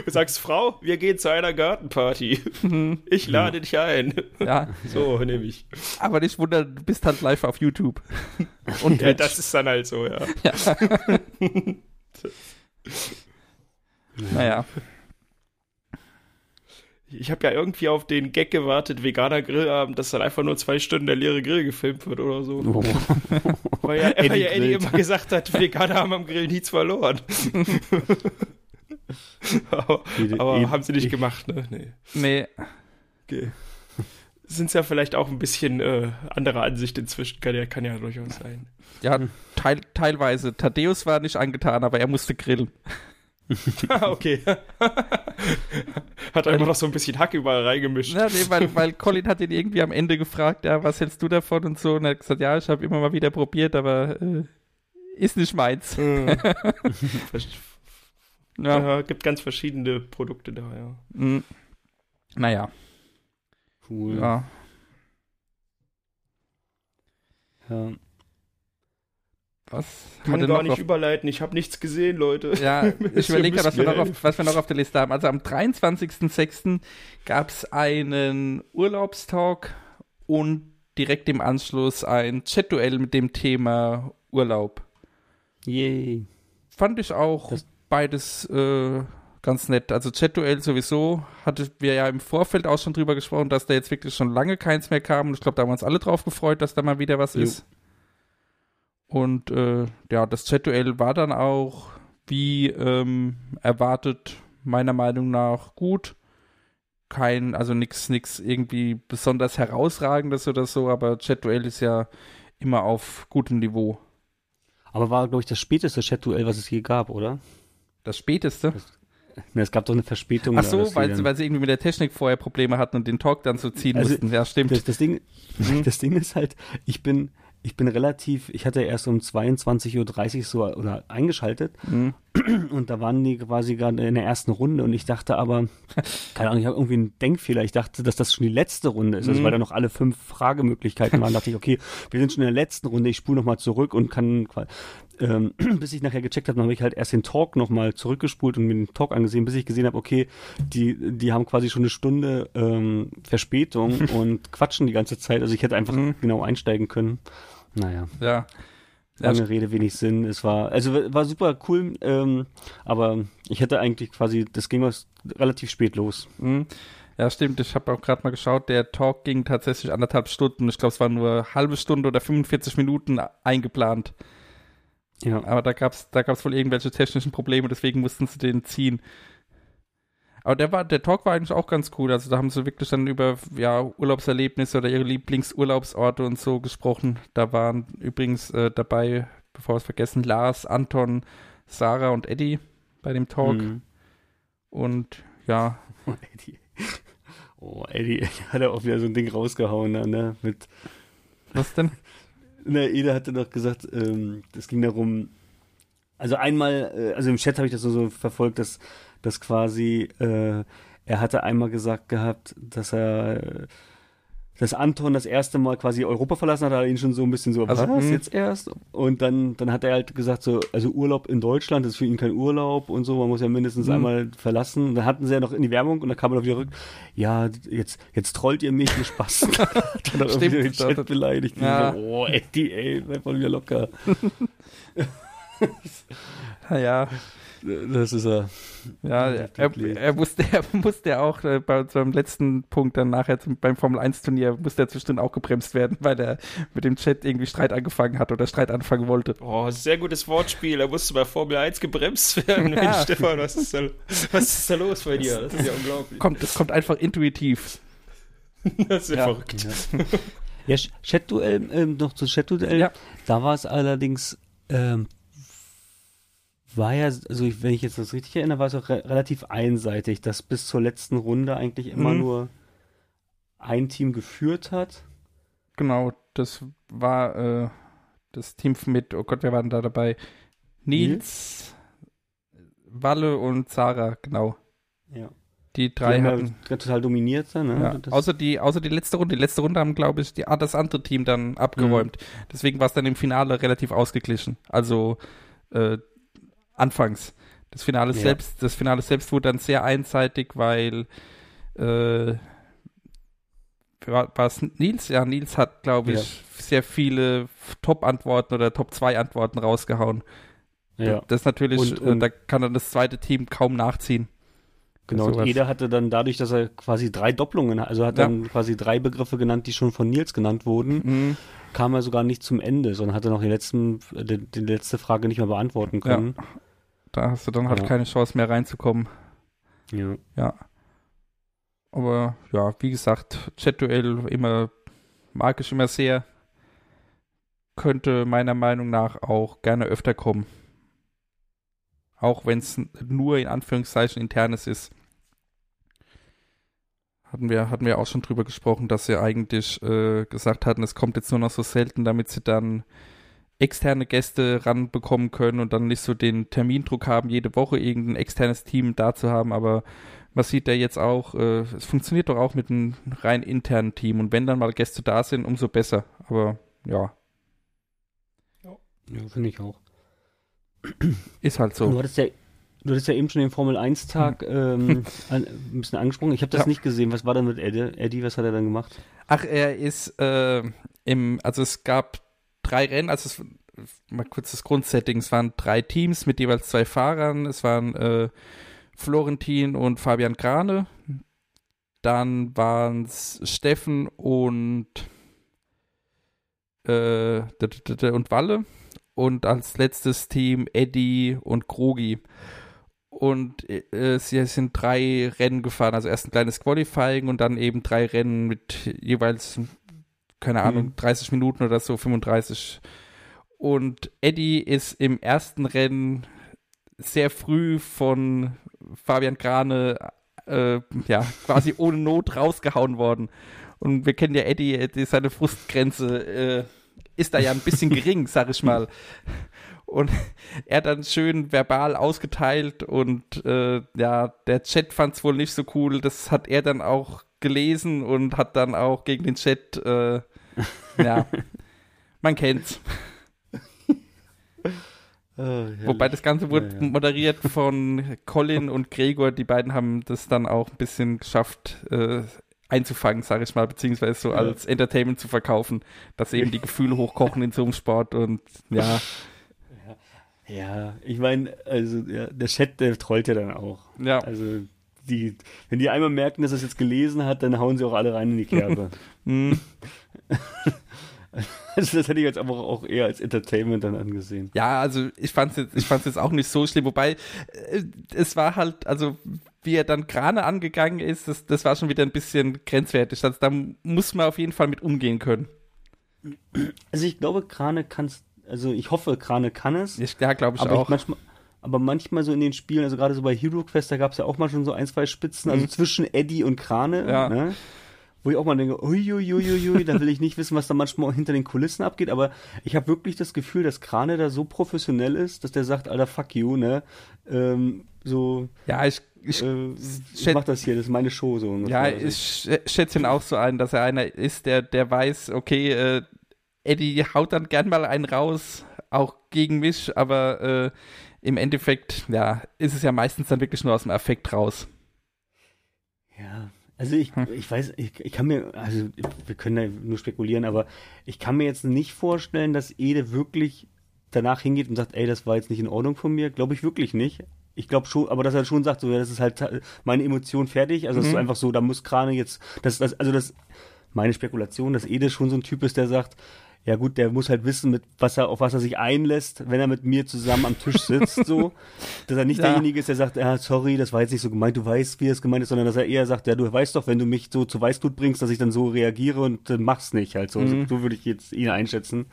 Du sagst, Frau, wir gehen zu einer Gartenparty. Ich lade dich ein. ja. So, nehme ich. Aber nicht wundern, du bist halt live auf YouTube. Und Ja, das ist dann halt so, ja. naja. Ich habe ja irgendwie auf den Gag gewartet, veganer Grillabend, dass dann einfach nur zwei Stunden der leere Grill gefilmt wird oder so. oh. Weil ja, weil Eddie ja Eddie immer gesagt hat, Veganer haben am Grill nichts verloren. aber aber haben sie nicht gemacht, ne? Nee. Nee, Okay. Sind ja vielleicht auch ein bisschen äh, andere Ansicht inzwischen, kann ja, kann ja durchaus sein. ja, teil, teilweise. Thaddeus war nicht angetan, aber er musste grillen. Ah, okay. Hat er immer noch so ein bisschen Hack überall reingemischt. Ja, nee, weil, weil Colin hat ihn irgendwie am Ende gefragt, ja, was hältst du davon und so. Und er hat gesagt, ja, ich habe immer mal wieder probiert, aber äh, ist nicht meins. Vers- Ja. Ja, gibt ganz verschiedene Produkte da, ja. Mm. Naja, Cool. ja. Ja. Was Kann gar nicht auf, überleiten, ich habe nichts gesehen, Leute. Ja, ich überlege was, wir noch auf- was wir noch auf der Liste haben. Also am 23.06. gab es einen Urlaubstalk und direkt im Anschluss ein Chat-Duell mit dem Thema Urlaub. Yay. Fand ich auch Das- beides äh, ganz nett. Also Chat-Duell sowieso, hatten wir ja im Vorfeld auch schon drüber gesprochen, dass da jetzt wirklich schon lange keins mehr kam. Und ich glaube, da haben wir uns alle drauf gefreut, dass da mal wieder was Jo. ist. Und äh, ja, das Chat-Duell war dann auch, wie ähm, erwartet, meiner Meinung nach gut. Kein, also nichts nix irgendwie besonders herausragendes oder so, aber Chat-Duell ist ja immer auf gutem Niveau. Aber war, glaube ich, das späteste Chat-Duell, was es je gab, oder? Das späteste. Ne, es gab doch eine Verspätung. Ach so, weil, sie- weil sie irgendwie mit der Technik vorher Probleme hatten und den Talk dann so ziehen Also, mussten. Ja, stimmt. Das, das, Ding, das Ding ist halt, ich bin, ich bin relativ, ich hatte erst um 22.30 Uhr so oder eingeschaltet Mhm. Und da waren die quasi gerade in der ersten Runde und ich dachte aber, keine Ahnung, ich habe irgendwie einen Denkfehler. Ich dachte, dass das schon die letzte Runde ist, also Mhm. weil da noch alle fünf Fragemöglichkeiten waren. dachte ich, okay, wir sind schon in der letzten Runde, ich spule nochmal zurück und kann, ähm, bis ich nachher gecheckt habe, habe ich halt erst den Talk nochmal zurückgespult und mir den Talk angesehen, bis ich gesehen habe, okay, die, die haben quasi schon eine Stunde ähm, Verspätung und quatschen die ganze Zeit. Also ich hätte einfach Mhm. genau einsteigen können. Naja, Ja. Lange Rede, wenig Sinn. Es war, also war super cool, ähm, aber ich hätte eigentlich quasi, das ging was relativ spät los. Mhm. Ja, stimmt. Ich habe auch gerade mal geschaut, der Talk ging tatsächlich anderthalb Stunden. Ich glaube, es war nur halbe Stunde oder 45 Minuten eingeplant. Ja. Aber da gab es da gab's wohl irgendwelche technischen Probleme, deswegen mussten sie den ziehen. Aber der war, der Talk war eigentlich auch ganz cool. Also da haben sie wirklich dann über ja, Urlaubserlebnisse oder ihre Lieblingsurlaubsorte und so gesprochen. Da waren übrigens äh, dabei, bevor wir es vergessen, Lars, Anton, Sarah und Eddie bei dem Talk. Mhm. Und ja, Oh, Eddie. Oh, Eddie, hat er auch wieder so ein Ding rausgehauen, ne? Mit, was denn? ne, Ede hatte doch gesagt, ähm, das ging darum, also einmal, äh, also im Chat habe ich das so, so verfolgt, dass, dass quasi, äh, er hatte einmal gesagt gehabt, dass er, dass Anton das erste Mal quasi Europa verlassen hat, hat er ihn schon so ein bisschen so, Also, was, mh. jetzt erst? Und dann, dann hat er halt gesagt so, also Urlaub in Deutschland ist für ihn kein Urlaub und so, man muss ja mindestens Mhm. einmal verlassen. Dann hatten sie ja noch in die Werbung und dann kam er wieder rück, ja, jetzt, jetzt trollt ihr mich, ihr Spaß. dann hat er Stimmt, den Chat das- beleidigt. Ja. So, oh, Eddie, ey, bleib mal wieder locker. Naja, Das ist er. ja, er, er musste, er musste ja auch äh, bei unserem letzten Punkt dann nachher zum, beim Formel 1 Turnier musste er zwischendrin auch gebremst werden, weil er mit dem Chat irgendwie Streit angefangen hat oder Streit anfangen wollte. Oh, sehr gutes Wortspiel. Er musste bei Formel 1 gebremst werden. Ja. Mensch, Stefan, was ist, da, was ist da los bei dir? Das ist ja unglaublich. Kommt, es kommt einfach intuitiv. Das ist ja, Ja. verrückt. Ja, Ch- Chat-Duell, ähm, noch zu Chat-Duell. Ja. Da war es allerdings, ähm, war ja, also ich, wenn ich jetzt das richtig erinnere, war es auch re relativ einseitig, dass bis zur letzten Runde eigentlich immer Mhm. nur ein Team geführt hat. Genau, das war äh, das Team mit, oh Gott, wer war denn da dabei? Nils, Walle und Sarah, genau. Ja. Die Die drei haben hatten. total dominiert dann, ne? Ja, außer, die, außer die letzte Runde. Die letzte Runde haben, glaube ich, die, ah, das andere Team dann abgeräumt. Deswegen war es dann im Finale relativ ausgeglichen. Also äh, anfangs. Das Finale Ja. selbst, das Finale selbst wurde dann sehr einseitig, weil äh, war es Nils? Ja, Nils hat, glaube ich, sehr viele Top-Antworten oder Top-2-Antworten rausgehauen. ja. Das ist natürlich, Und- und- äh, da kann dann das zweite Team kaum nachziehen. Genau, und sowas. jeder hatte dann dadurch, dass er quasi drei Doppelungen, also hat Ja. dann quasi drei Begriffe genannt, die schon von Nils genannt wurden, Mhm. kam er sogar nicht zum Ende, sondern hatte noch die, letzten, die, die letzte Frage nicht mehr beantworten können. Da hast du dann halt Ja. keine Chance mehr reinzukommen. Ja. Ja. Aber ja, wie gesagt, Chat-Duell immer mag ich immer sehr. Könnte meiner Meinung nach auch gerne öfter kommen. Auch wenn es nur in Anführungszeichen internes ist. Hatten wir, hatten wir auch schon drüber gesprochen, dass sie eigentlich äh, gesagt hatten, es kommt jetzt nur noch so selten, damit sie dann externe Gäste ranbekommen können und dann nicht so den Termindruck haben, jede Woche irgendein externes Team da zu haben, aber man sieht ja jetzt auch, äh, es funktioniert doch auch mit einem rein internen Team und wenn dann mal Gäste da sind, umso besser. Aber ja, ja finde ich auch. ist halt Du so. hattest ja, du hattest ja eben schon den Formel 1 Tag ähm, ein bisschen angesprochen. Ich habe das Hm. Ja. nicht gesehen. Was war denn mit Eddie? Eddie, was hat er dann gemacht? Ach, er ist äh, im, also es gab drei Rennen, also es, mal kurz das Grundsetting, es waren drei Teams mit jeweils zwei Fahrern, es waren äh, Florentin und Fabian Grane, dann waren es Steffen und äh, und Walle. Und als letztes Team Eddie und Krogi. Und äh, sie sind drei Rennen gefahren, also erst ein kleines Qualifying und dann eben drei Rennen mit jeweils, keine Ahnung, Mhm. 30 Minuten oder so, 35. Und Eddie ist im ersten Rennen sehr früh von Fabian Grane äh, ja, quasi ohne Not rausgehauen worden. Und wir kennen ja Eddie, seine Frustgrenze äh, ist da ja ein bisschen gering, sag ich mal. Und er dann schön verbal ausgeteilt und äh, ja, der Chat fand es wohl nicht so cool. Das hat er dann auch gelesen und hat dann auch gegen den Chat, äh, ja, man kennt's. Wobei das Ganze wurde Ja, ja. moderiert von Colin und Gregor. Die beiden haben das dann auch ein bisschen geschafft äh, einzufangen, sage ich mal, beziehungsweise so Ja. als Entertainment zu verkaufen, dass eben die Gefühle hochkochen in so einem Sport und ja, Ja, ich meine, also der Chat, der trollt ja dann auch. ja, Also die, wenn die einmal merken, dass er es jetzt gelesen hat, dann hauen sie auch alle rein in die Kerbe. hm, also das hätte ich jetzt aber auch eher als Entertainment dann angesehen. ja, also ich fand's jetzt, ich fand's jetzt auch nicht so schlimm, wobei äh, es war halt, also wie er dann Krane angegangen ist, das, das war schon wieder ein bisschen grenzwertig. Also da muss man auf jeden Fall mit umgehen können. Also ich glaube, Krane kann es, also ich hoffe, Krane kann es. Ja, glaube ich aber auch. Ich manchmal, aber manchmal so in den Spielen, also gerade so bei Hero Quest, da gab es ja auch mal schon so ein, zwei Spitzen, also mhm. zwischen Eddie und Krane. Ja. Ne? wo ich auch mal denke, uiuiuiui, da will ich nicht wissen, was da manchmal hinter den Kulissen abgeht, aber ich habe wirklich das Gefühl, dass Krane da so professionell ist, dass der sagt, Alter, fuck you, ne? Ähm, so. Ja, ich, ich, äh, ich mach das hier, das ist meine Show so ungefähr. Ja, ich schätze ihn auch so ein, dass er einer ist, der, der weiß, okay, äh, Eddie haut dann gern mal einen raus, auch gegen mich, aber äh, im Endeffekt, ja, ist es ja meistens dann wirklich nur aus dem Affekt raus. Ja, also ich, hm. ich weiß, ich, ich kann mir, also wir können ja nur spekulieren, aber ich kann mir jetzt nicht vorstellen, dass Ede wirklich danach hingeht und sagt, ey, das war jetzt nicht in Ordnung von mir. Glaube ich wirklich nicht. Ich glaube schon, aber dass er schon sagt, so, ja, das ist halt meine Emotion fertig. Also mhm. das ist so einfach so, da muss Krane jetzt, das, das, also das, meine Spekulation, dass Ede schon so ein Typ ist, der sagt, ja gut, der muss halt wissen, mit was er, auf was er sich einlässt, wenn er mit mir zusammen am Tisch sitzt, so. Dass er nicht ja. derjenige ist, der sagt, ja, sorry, das war jetzt nicht so gemeint, du weißt, wie es gemeint ist, sondern dass er eher sagt, ja, du weißt doch, wenn du mich so zu Weißblut bringst, dass ich dann so reagiere und äh, mach's nicht, halt so. Mhm. So, würde ich jetzt ihn einschätzen.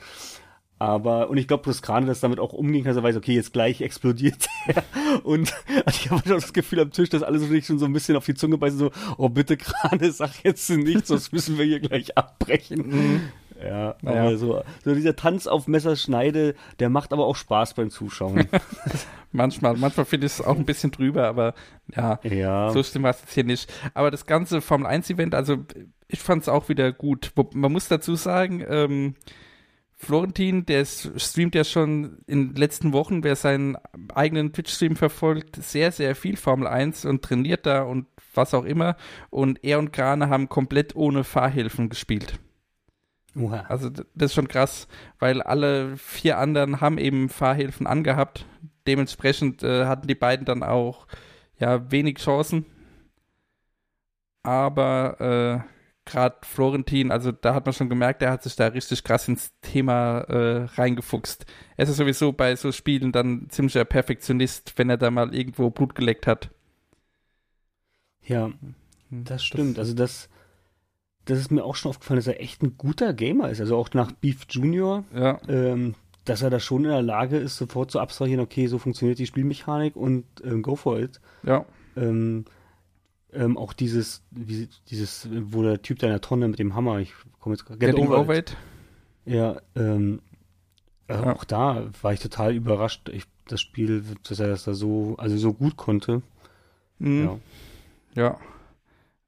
Aber, und ich glaube, dass Krane das damit auch umging, dass er weiß, okay, jetzt gleich explodiert er. Und also ich habe schon das Gefühl am Tisch, dass alle so schon so ein bisschen auf die Zunge beißen, so, oh bitte Krane, sag jetzt nichts, sonst müssen wir hier gleich abbrechen. Mhm. Ja, naja. aber so, so dieser Tanz auf Messerschneide, der macht aber auch Spaß beim Zuschauen. manchmal, manchmal finde ich es auch ein bisschen drüber, aber ja, ja. so schlimm war es jetzt hier nicht. Aber das ganze Formel 1 Event, also ich fand es auch wieder gut. Man muss dazu sagen, ähm, Florentin, der streamt ja schon in den letzten Wochen, wer seinen eigenen Twitch-Stream verfolgt, sehr, sehr viel Formel 1 und trainiert da und was auch immer. Und er und Grane haben komplett ohne Fahrhilfen gespielt. Oha. Also das ist schon krass, weil alle vier anderen haben eben Fahrhilfen angehabt. Dementsprechend äh, hatten die beiden dann auch ja wenig Chancen. Aber äh, gerade Florentin, also da hat man schon gemerkt, er hat sich da richtig krass ins Thema äh, reingefuchst. Er ist sowieso bei so Spielen dann ziemlicher Perfektionist, wenn er da mal irgendwo Blut geleckt hat. Ja, hm, das stimmt. Also das das ist mir auch schon aufgefallen, dass er echt ein guter Gamer ist. Also auch nach Beef Junior, ja. ähm, dass er da schon in der Lage ist, sofort zu abstrahieren, okay, so funktioniert die Spielmechanik und ähm, go for it. Ja. Ähm, ähm, auch dieses, wie, dieses, wo der Typ da in der Tonne mit dem Hammer, ich komme jetzt gerade. Get over, over it. Ja, ähm, äh, ja, auch da war ich total überrascht, ich, das Spiel, dass er das da so, also so gut konnte. Mhm. Ja. Ja.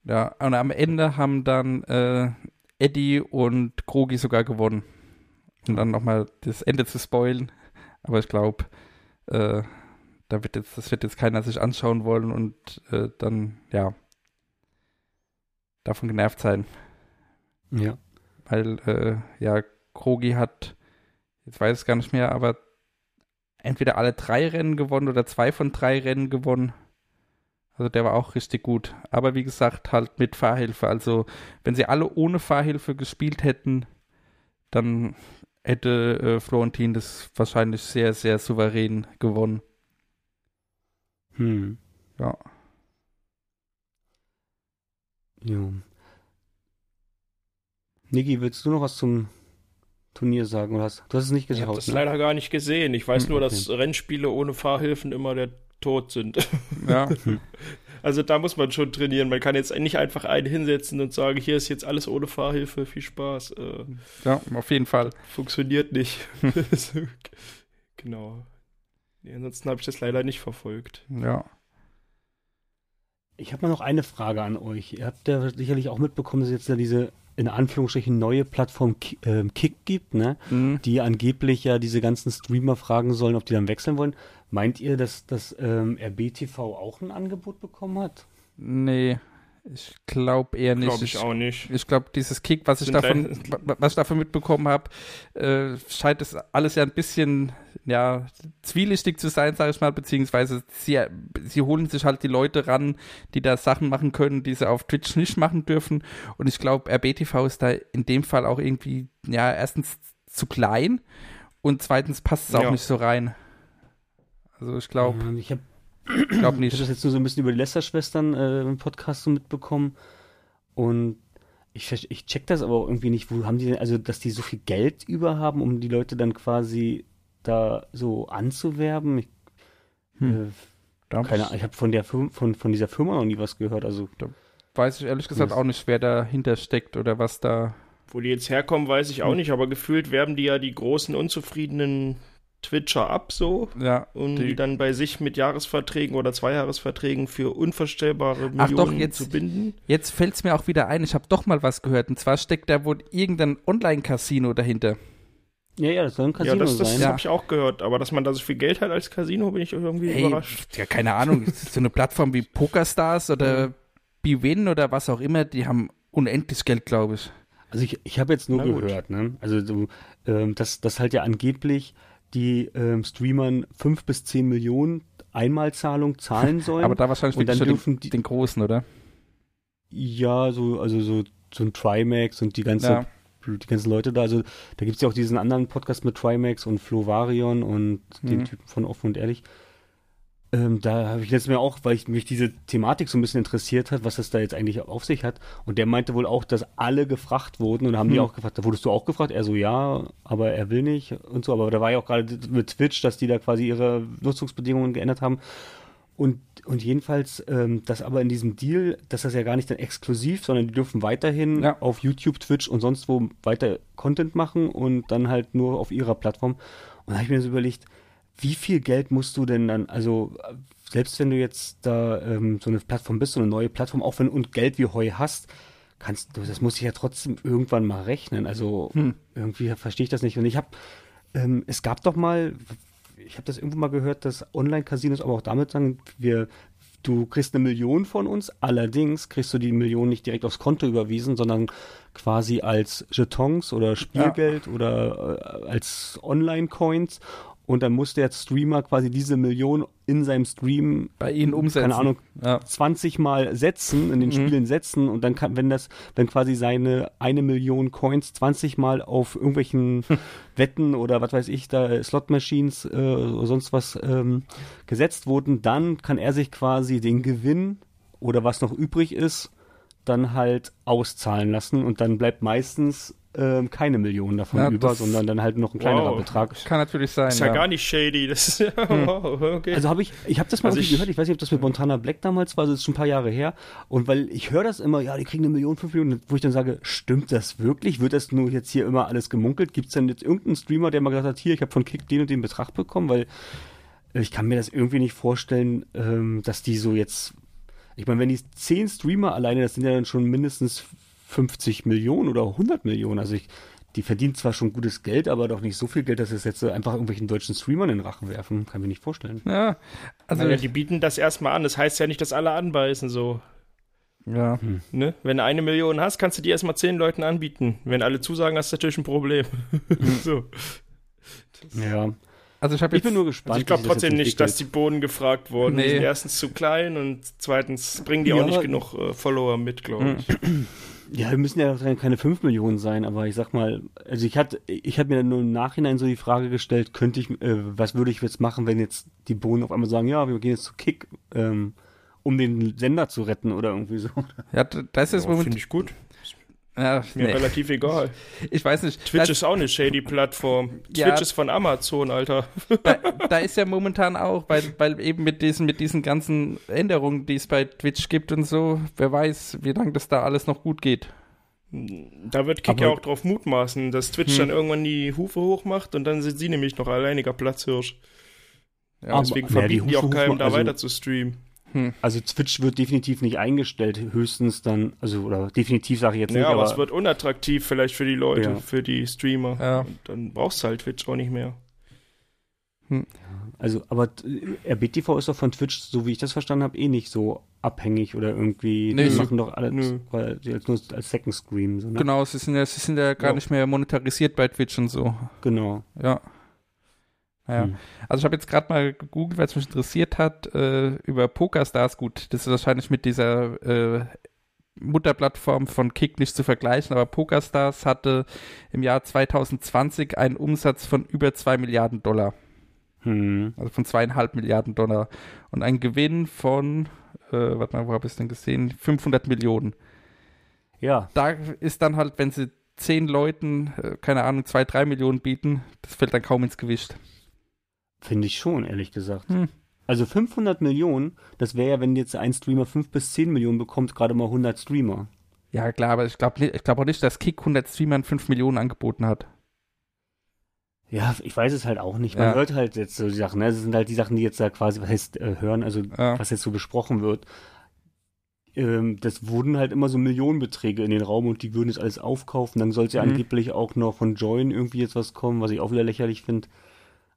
Ja, und am Ende haben dann äh, Eddie und Krogi sogar gewonnen. Um dann nochmal das Ende zu spoilen. Aber ich glaube, äh, da wird jetzt, das wird jetzt keiner sich anschauen wollen und äh, dann, ja, davon genervt sein. Ja. Weil, äh, ja, Krogi hat, jetzt weiß ich es gar nicht mehr, aber entweder alle drei Rennen gewonnen oder zwei von drei Rennen gewonnen. Also der war auch richtig gut. Aber wie gesagt, halt mit Fahrhilfe. Also wenn sie alle ohne Fahrhilfe gespielt hätten, dann hätte äh, Florentin das wahrscheinlich sehr, sehr souverän gewonnen. Hm. Ja. Ja. Niki, willst du noch was zum Turnier sagen? Oder hast, du hast es nicht gesehen. Ich habe das ne? leider gar nicht gesehen. Ich weiß hm, nur, dass Rennspiele ohne Fahrhilfen immer der tot sind. Ja. Also da muss man schon trainieren. Man kann jetzt nicht einfach einen hinsetzen und sagen, hier ist jetzt alles ohne Fahrhilfe, viel Spaß. Äh, ja, auf jeden Fall. Funktioniert nicht. genau. Nee, ansonsten habe ich das leider nicht verfolgt. Ja. Ich habe mal noch eine Frage an euch. Ihr habt ja sicherlich auch mitbekommen, dass jetzt ja diese in Anführungsstrichen neue Plattform ähm, Kick gibt, ne? Mhm. Die angeblich ja diese ganzen Streamer fragen sollen, ob die dann wechseln wollen. Meint ihr, dass das ähm, RBTV auch ein Angebot bekommen hat? Nee, ich glaube eher nicht. Glaube ich, auch nicht. Ich glaube, dieses Kick, was ich davon, was ich davon mitbekommen habe, äh, scheint es alles ja ein bisschen ja zwielichtig zu sein, sage ich mal, beziehungsweise sie, sie holen sich halt die Leute ran, die da Sachen machen können, die sie auf Twitch nicht machen dürfen. Und ich glaube, RBTV ist da in dem Fall auch irgendwie ja erstens zu klein und zweitens passt es auch ja. nicht so rein. Also ich glaube. ich habe Ich glaube Ich habe nicht. das jetzt nur so ein bisschen über die Lester-Schwestern äh, im Podcast so mitbekommen. Und ich, ich check das aber auch irgendwie nicht. Wo haben die denn, also, dass die so viel Geld über haben, um die Leute dann quasi da so anzuwerben? Ich, Hm. äh, Da keine Ahnung, ich habe von der Firma, von, von dieser Firma noch nie was gehört. Also, weiß ich ehrlich gesagt Das- auch nicht, wer dahinter steckt oder was da. Wo die jetzt herkommen, weiß ich auch Hm. nicht, aber gefühlt werben die ja die großen, unzufriedenen Twitcher ab so Ja, und die- die, dann bei sich mit Jahresverträgen oder Zweijahresverträgen für unvorstellbare Millionen doch, jetzt- zu binden. Jetzt fällt es mir auch wieder ein, ich habe doch mal was gehört. Und zwar steckt da wohl irgendein Online-Casino dahinter. ja, ja, das soll ein Casino ja, das, das sein. Ja. habe ich auch gehört, aber dass man da so viel Geld hat als Casino, bin ich irgendwie Hey, überrascht. ja, keine Ahnung, so eine Plattform wie PokerStars oder BWin oder was auch immer, die haben unendlich Geld, glaube ich. Also ich, ich habe jetzt nur Na gehört, ne? Also so, ähm, dass, dass halt ja angeblich die ähm, Streamern fünf bis zehn Millionen Einmalzahlung zahlen sollen. Aber da wahrscheinlich und dann dürfen den, die- den großen, oder? ja, so, also so, so ein Trimax und die ganze, Ja. die ganzen Leute da. Also da gibt's ja auch diesen anderen Podcast mit Trimax und Flo Varion und den Mhm. Typen von Offen und Ehrlich. Ähm, da habe ich letztes Mal auch, weil ich mich diese Thematik so ein bisschen interessiert hat, was es da jetzt eigentlich auf sich hat. Und der meinte wohl auch, dass alle gefragt wurden und haben die Hm. auch gefragt, da wurdest du auch gefragt? Er so, ja, aber er will nicht und so. Aber da war ja auch gerade mit Twitch, dass die da quasi ihre Nutzungsbedingungen geändert haben. Und, und jedenfalls, ähm, das aber in diesem Deal, dass das ja gar nicht dann exklusiv, sondern die dürfen weiterhin Ja. auf YouTube, Twitch und sonst wo weiter Content machen und dann halt nur auf ihrer Plattform. Und da habe ich mir so überlegt, wie viel Geld musst du denn dann, also selbst wenn du jetzt da ähm, so eine Plattform bist, so eine neue Plattform, auch wenn und Geld wie Heu hast, kannst du, das muss ich ja trotzdem irgendwann mal rechnen. Also Hm. irgendwie verstehe ich das nicht. Und ich habe, ähm, es gab doch mal, ich habe das irgendwo mal gehört, dass Online-Casinos aber auch damit sagen, wir, du kriegst eine Million von uns, allerdings kriegst du die Million nicht direkt aufs Konto überwiesen, sondern quasi als Jetons oder Spielgeld oder äh, als Online-Coins. Und dann muss der Streamer quasi diese Million in seinem Stream, Bei ihnen umsetzen. keine Ahnung, Ja. 20 Mal setzen, in den Mhm. Spielen setzen und dann kann, wenn das, wenn quasi seine eine Million Coins 20 Mal auf irgendwelchen Wetten oder was weiß ich, da Slot Machines äh, oder sonst was ähm, gesetzt wurden, dann kann er sich quasi den Gewinn oder was noch übrig ist, dann halt auszahlen lassen und dann bleibt meistens ähm, keine Million davon Ja, über, sondern dann halt noch ein kleinerer Wow. Betrag. Kann natürlich sein. ist ja, ja. gar nicht shady. Das ist ja, wow, okay. Also habe ich, ich habe das mal Also ich- gehört, ich weiß nicht, ob das mit Montana Black damals war, das ist schon ein paar Jahre her. Und weil ich höre das immer, ja, die kriegen eine Million, fünf Millionen, wo ich dann sage, stimmt das wirklich? Wird das nur jetzt hier immer alles gemunkelt? Gibt es denn jetzt irgendeinen Streamer, der mal gesagt hat, hier, ich habe von Kick den und den Betrag bekommen? Weil ich kann mir das irgendwie nicht vorstellen, ähm, dass die so jetzt, ich meine, wenn die zehn Streamer alleine, das sind ja dann schon mindestens 50 Millionen oder 100 Millionen. Also ich, die verdienen zwar schon gutes Geld, aber doch nicht so viel Geld, dass es jetzt so einfach irgendwelchen deutschen Streamern in den Rachen werfen. Kann ich mir nicht vorstellen. Ja, also naja, die bieten das erstmal an. Das heißt ja nicht, dass alle anbeißen so. ja. Ne? Wenn du eine Million hast, kannst du die erstmal zehn Leuten anbieten. Wenn alle zusagen, hast du natürlich ein Problem. so. Ja. Also ich habe Ich jetzt bin nur gespannt. Also ich glaube das trotzdem jetzt nicht, dass die Boden gefragt wurden. Nee. Die sind erstens zu klein und zweitens bringen die Ja, auch nicht genug äh, Follower mit, glaube ich. Ja, wir müssen ja auch keine 5 Millionen sein, aber ich sag mal, also ich hatte, ich hatte mir dann nur im Nachhinein so die Frage gestellt, könnte ich, äh, was würde ich jetzt machen, wenn jetzt die Bohnen auf einmal sagen, ja, wir gehen jetzt zu Kick, ähm, um den Sender zu retten oder irgendwie so. ja, das ist Ja, Moment. Finde ich gut. Ja, Mir nee, relativ egal. ich weiß nicht. Twitch das, ist auch eine shady Plattform. Ja. Twitch ist von Amazon, Alter. da, da ist ja momentan auch, weil, weil eben mit diesen, mit diesen ganzen Änderungen, die es bei Twitch gibt und so, wer weiß, wie lange das da alles noch gut geht. Da wird Kick Aber- ja auch drauf mutmaßen, dass Twitch Hm. dann irgendwann die Hufe hochmacht und dann sind sie nämlich noch alleiniger Platzhirsch. Ja, Aber- Deswegen naja, die verbieten die, auch keinem, da also- weiter zu streamen. Also Twitch wird definitiv nicht eingestellt, höchstens dann, also, oder definitiv sage ich jetzt Ja, nicht, aber, aber, es wird unattraktiv vielleicht für die Leute, Ja. für die Streamer. Ja. Und dann brauchst du halt Twitch auch nicht mehr. also, aber äh, RBTV ist doch von Twitch, so wie ich das verstanden habe, eh nicht so abhängig oder irgendwie, Nee, die so- machen doch alles, weil sie als nur als Second Screen, so, ne? Genau, sie sind ja, sie sind ja gar Ja. nicht mehr monetarisiert bei Twitch und so. Genau. Ja. Naja. Hm. Also ich habe jetzt gerade mal gegoogelt, weil es mich interessiert hat, äh, über PokerStars. Gut, das ist wahrscheinlich mit dieser äh, Mutterplattform von Kick nicht zu vergleichen, aber PokerStars hatte im Jahr 2020 einen Umsatz von über 2 Milliarden Dollar. Hm. Also von zweieinhalb Milliarden Dollar. Und ein Gewinn von, äh, warte mal, wo habe ich es denn gesehen? 500 Millionen. Ja, Da ist dann halt, wenn sie zehn Leuten, äh, keine Ahnung, zwei, drei Millionen bieten, das fällt dann kaum ins Gewicht. Finde ich schon, ehrlich gesagt. Hm. Also 500 Millionen, das wäre ja, wenn jetzt ein Streamer 5 bis 10 Millionen bekommt, gerade mal 100 Streamer. Ja, klar, aber ich glaube ich glaub auch nicht, dass Kick 100 Streamern 5 Millionen angeboten hat. Ja, ich weiß es halt auch nicht. Man Ja. hört halt jetzt so die Sachen, ne? Das sind halt die Sachen, die jetzt da quasi, was heißt, äh, hören, also Ja. was jetzt so besprochen wird. Ähm, das wurden halt immer so Millionenbeträge in den Raum und die würden das alles aufkaufen. Dann soll es ja Mhm. angeblich auch noch von Join irgendwie jetzt was kommen, was ich auch wieder lächerlich finde.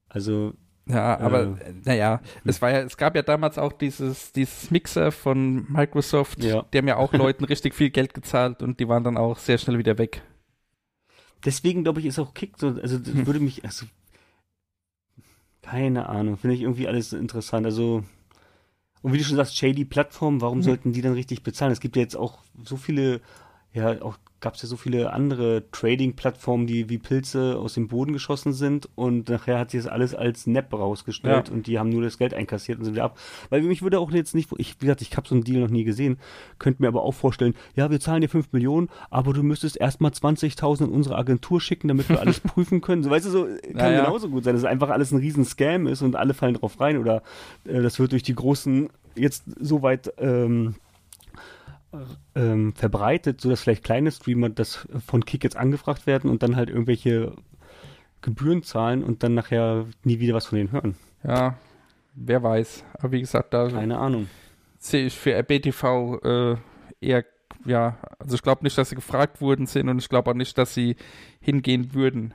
Also, Ja, aber Äh. naja, es war ja, es gab ja damals auch dieses, dieses Mixer von Microsoft, Ja. die haben ja auch Leuten richtig viel Geld gezahlt und die waren dann auch sehr schnell wieder weg. deswegen glaube ich, ist auch Kick so, also Hm. würde mich, also, keine Ahnung, finde ich irgendwie alles interessant. Also, und wie du schon sagst, shady Plattformen, warum Hm. sollten die dann richtig bezahlen? Es gibt ja jetzt auch so viele, ja, auch gab es ja so viele andere Trading-Plattformen, die wie Pilze aus dem Boden geschossen sind und nachher hat sich das alles als Nap rausgestellt Ja. und die haben nur das Geld einkassiert und sind wieder ab. Weil mich würde auch jetzt nicht, ich, wie gesagt, ich habe so einen Deal noch nie gesehen, könnte mir aber auch vorstellen, ja, wir zahlen dir 5 Millionen, aber du müsstest erstmal 20.000 in unsere Agentur schicken, damit wir alles prüfen können. So, weißt du, so kann Ja, ja. genauso gut sein, dass es einfach alles ein riesen Scam ist und alle fallen drauf rein oder äh, das wird durch die Großen jetzt so weit ähm, ähm, verbreitet, sodass vielleicht kleine Streamer das von Kick jetzt angefragt werden und dann halt irgendwelche Gebühren zahlen und dann nachher nie wieder was von denen hören. Ja, wer weiß. Aber wie gesagt, da Keine Ahnung. sehe ich für RBTV äh, eher, ja, also ich glaube nicht, dass sie gefragt wurden sind und ich glaube auch nicht, dass sie hingehen würden,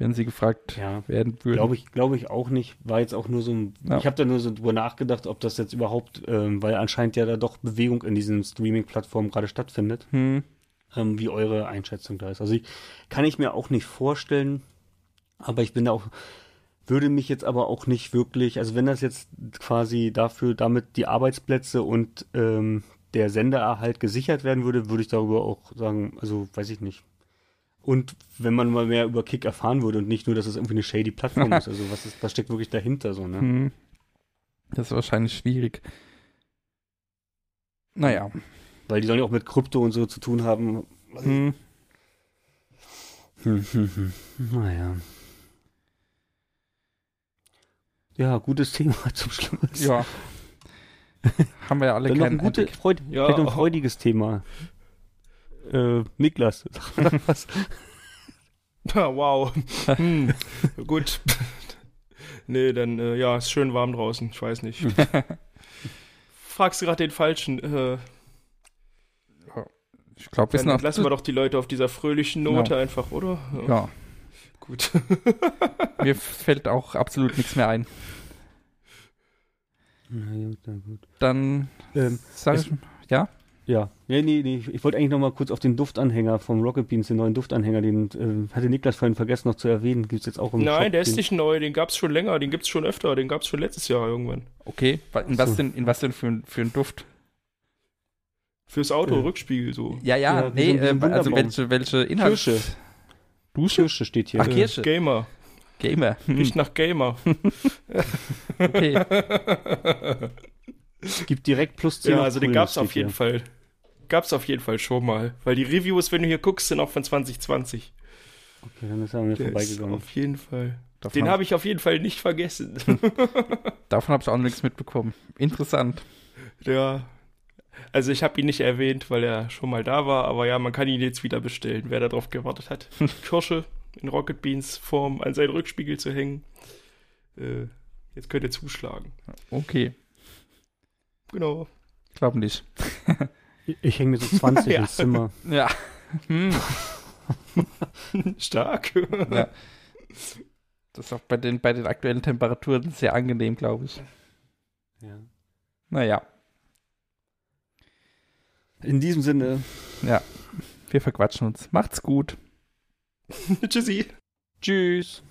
wenn sie gefragt Ja, werden würden. Glaube ich, glaube ich auch nicht. War jetzt auch nur so ein. Ja. Ich habe da nur so drüber nachgedacht, ob das jetzt überhaupt, ähm, weil anscheinend ja da doch Bewegung in diesen Streaming-Plattformen gerade stattfindet, Hm, ähm, wie eure Einschätzung da ist. Also ich, kann ich mir auch nicht vorstellen, aber ich bin da auch, würde mich jetzt aber auch nicht wirklich, also wenn das jetzt quasi dafür, damit die Arbeitsplätze und ähm, der Sendererhalt gesichert werden würde, würde ich darüber auch sagen, also weiß ich nicht. Und wenn man mal mehr über Kick erfahren würde und nicht nur, dass es irgendwie eine shady Plattform ist, also was ist, was steckt wirklich dahinter so, ne? hm. Das ist wahrscheinlich schwierig. Naja. Weil die sollen ja auch mit Krypto und so zu tun haben. Hm. Hm, hm. Naja. Ja, gutes Thema zum Schluss. Ja. Haben wir ja alle Dann noch ein, gute, Einblick. Freud, Ja. ein freudiges Thema. Äh, Niklas, sag mal was. Ah, wow. Hm. Gut. nee, dann, äh, ja, ist schön warm draußen. Ich weiß nicht. Fragst du gerade den Falschen. Äh, Ich glaube, wir sind lassen wir doch die Leute auf dieser fröhlichen Note einfach, oder? Ja, Gut. mir fällt auch absolut nichts mehr ein. Na gut, na gut. Dann Ähm, sag ich, ja, ja, nee, nee, nee. Ich wollte eigentlich noch mal kurz auf den Duftanhänger vom Rocket Beans, den neuen Duftanhänger, den äh, hatte Niklas vorhin vergessen noch zu erwähnen. Gibt's jetzt auch im Nein, Shop, der ist den, nicht neu, den gab's schon länger, den gibt's schon öfter, den gab's schon letztes Jahr irgendwann. okay. In was so. denn, in was denn für, ein- für ein Duft? Fürs Auto, Ja. Rückspiegel so. Ja, ja, Ja, nee, so äh, also welche, welche Inhalte? Kirsche. Dusche? Kirsche steht hier. Ach, Kirsche. Gamer. Gamer. Hm, Riecht nach Gamer. okay. Gibt direkt plus 10 ja, also den gab's steht auf jeden hier. Fall. Gab's auf jeden Fall schon mal. Weil die Reviews, wenn du hier guckst, sind auch von 2020. Okay, dann ist er mir Der vorbeigegangen. auf jeden Fall. Davon Den hab- habe ich auf jeden Fall nicht vergessen. Davon habe ich auch nichts mitbekommen. Interessant. ja. Also ich habe ihn nicht erwähnt, weil er schon mal da war, aber ja, man kann ihn jetzt wieder bestellen, wer darauf gewartet hat. Kirsche in Rocket Beans Form an seinen Rückspiegel zu hängen. Äh, jetzt könnt ihr zuschlagen. Okay. Genau. Glaub nicht. Ich, ich hänge mir so 20 Ja. ins Zimmer. Ja. Hm. Stark. ja. Das ist auch bei den, bei den aktuellen Temperaturen sehr angenehm, glaube ich. Ja. Naja, In diesem Sinne, wir verquatschen uns. Macht's gut. Tschüssi. tschüss.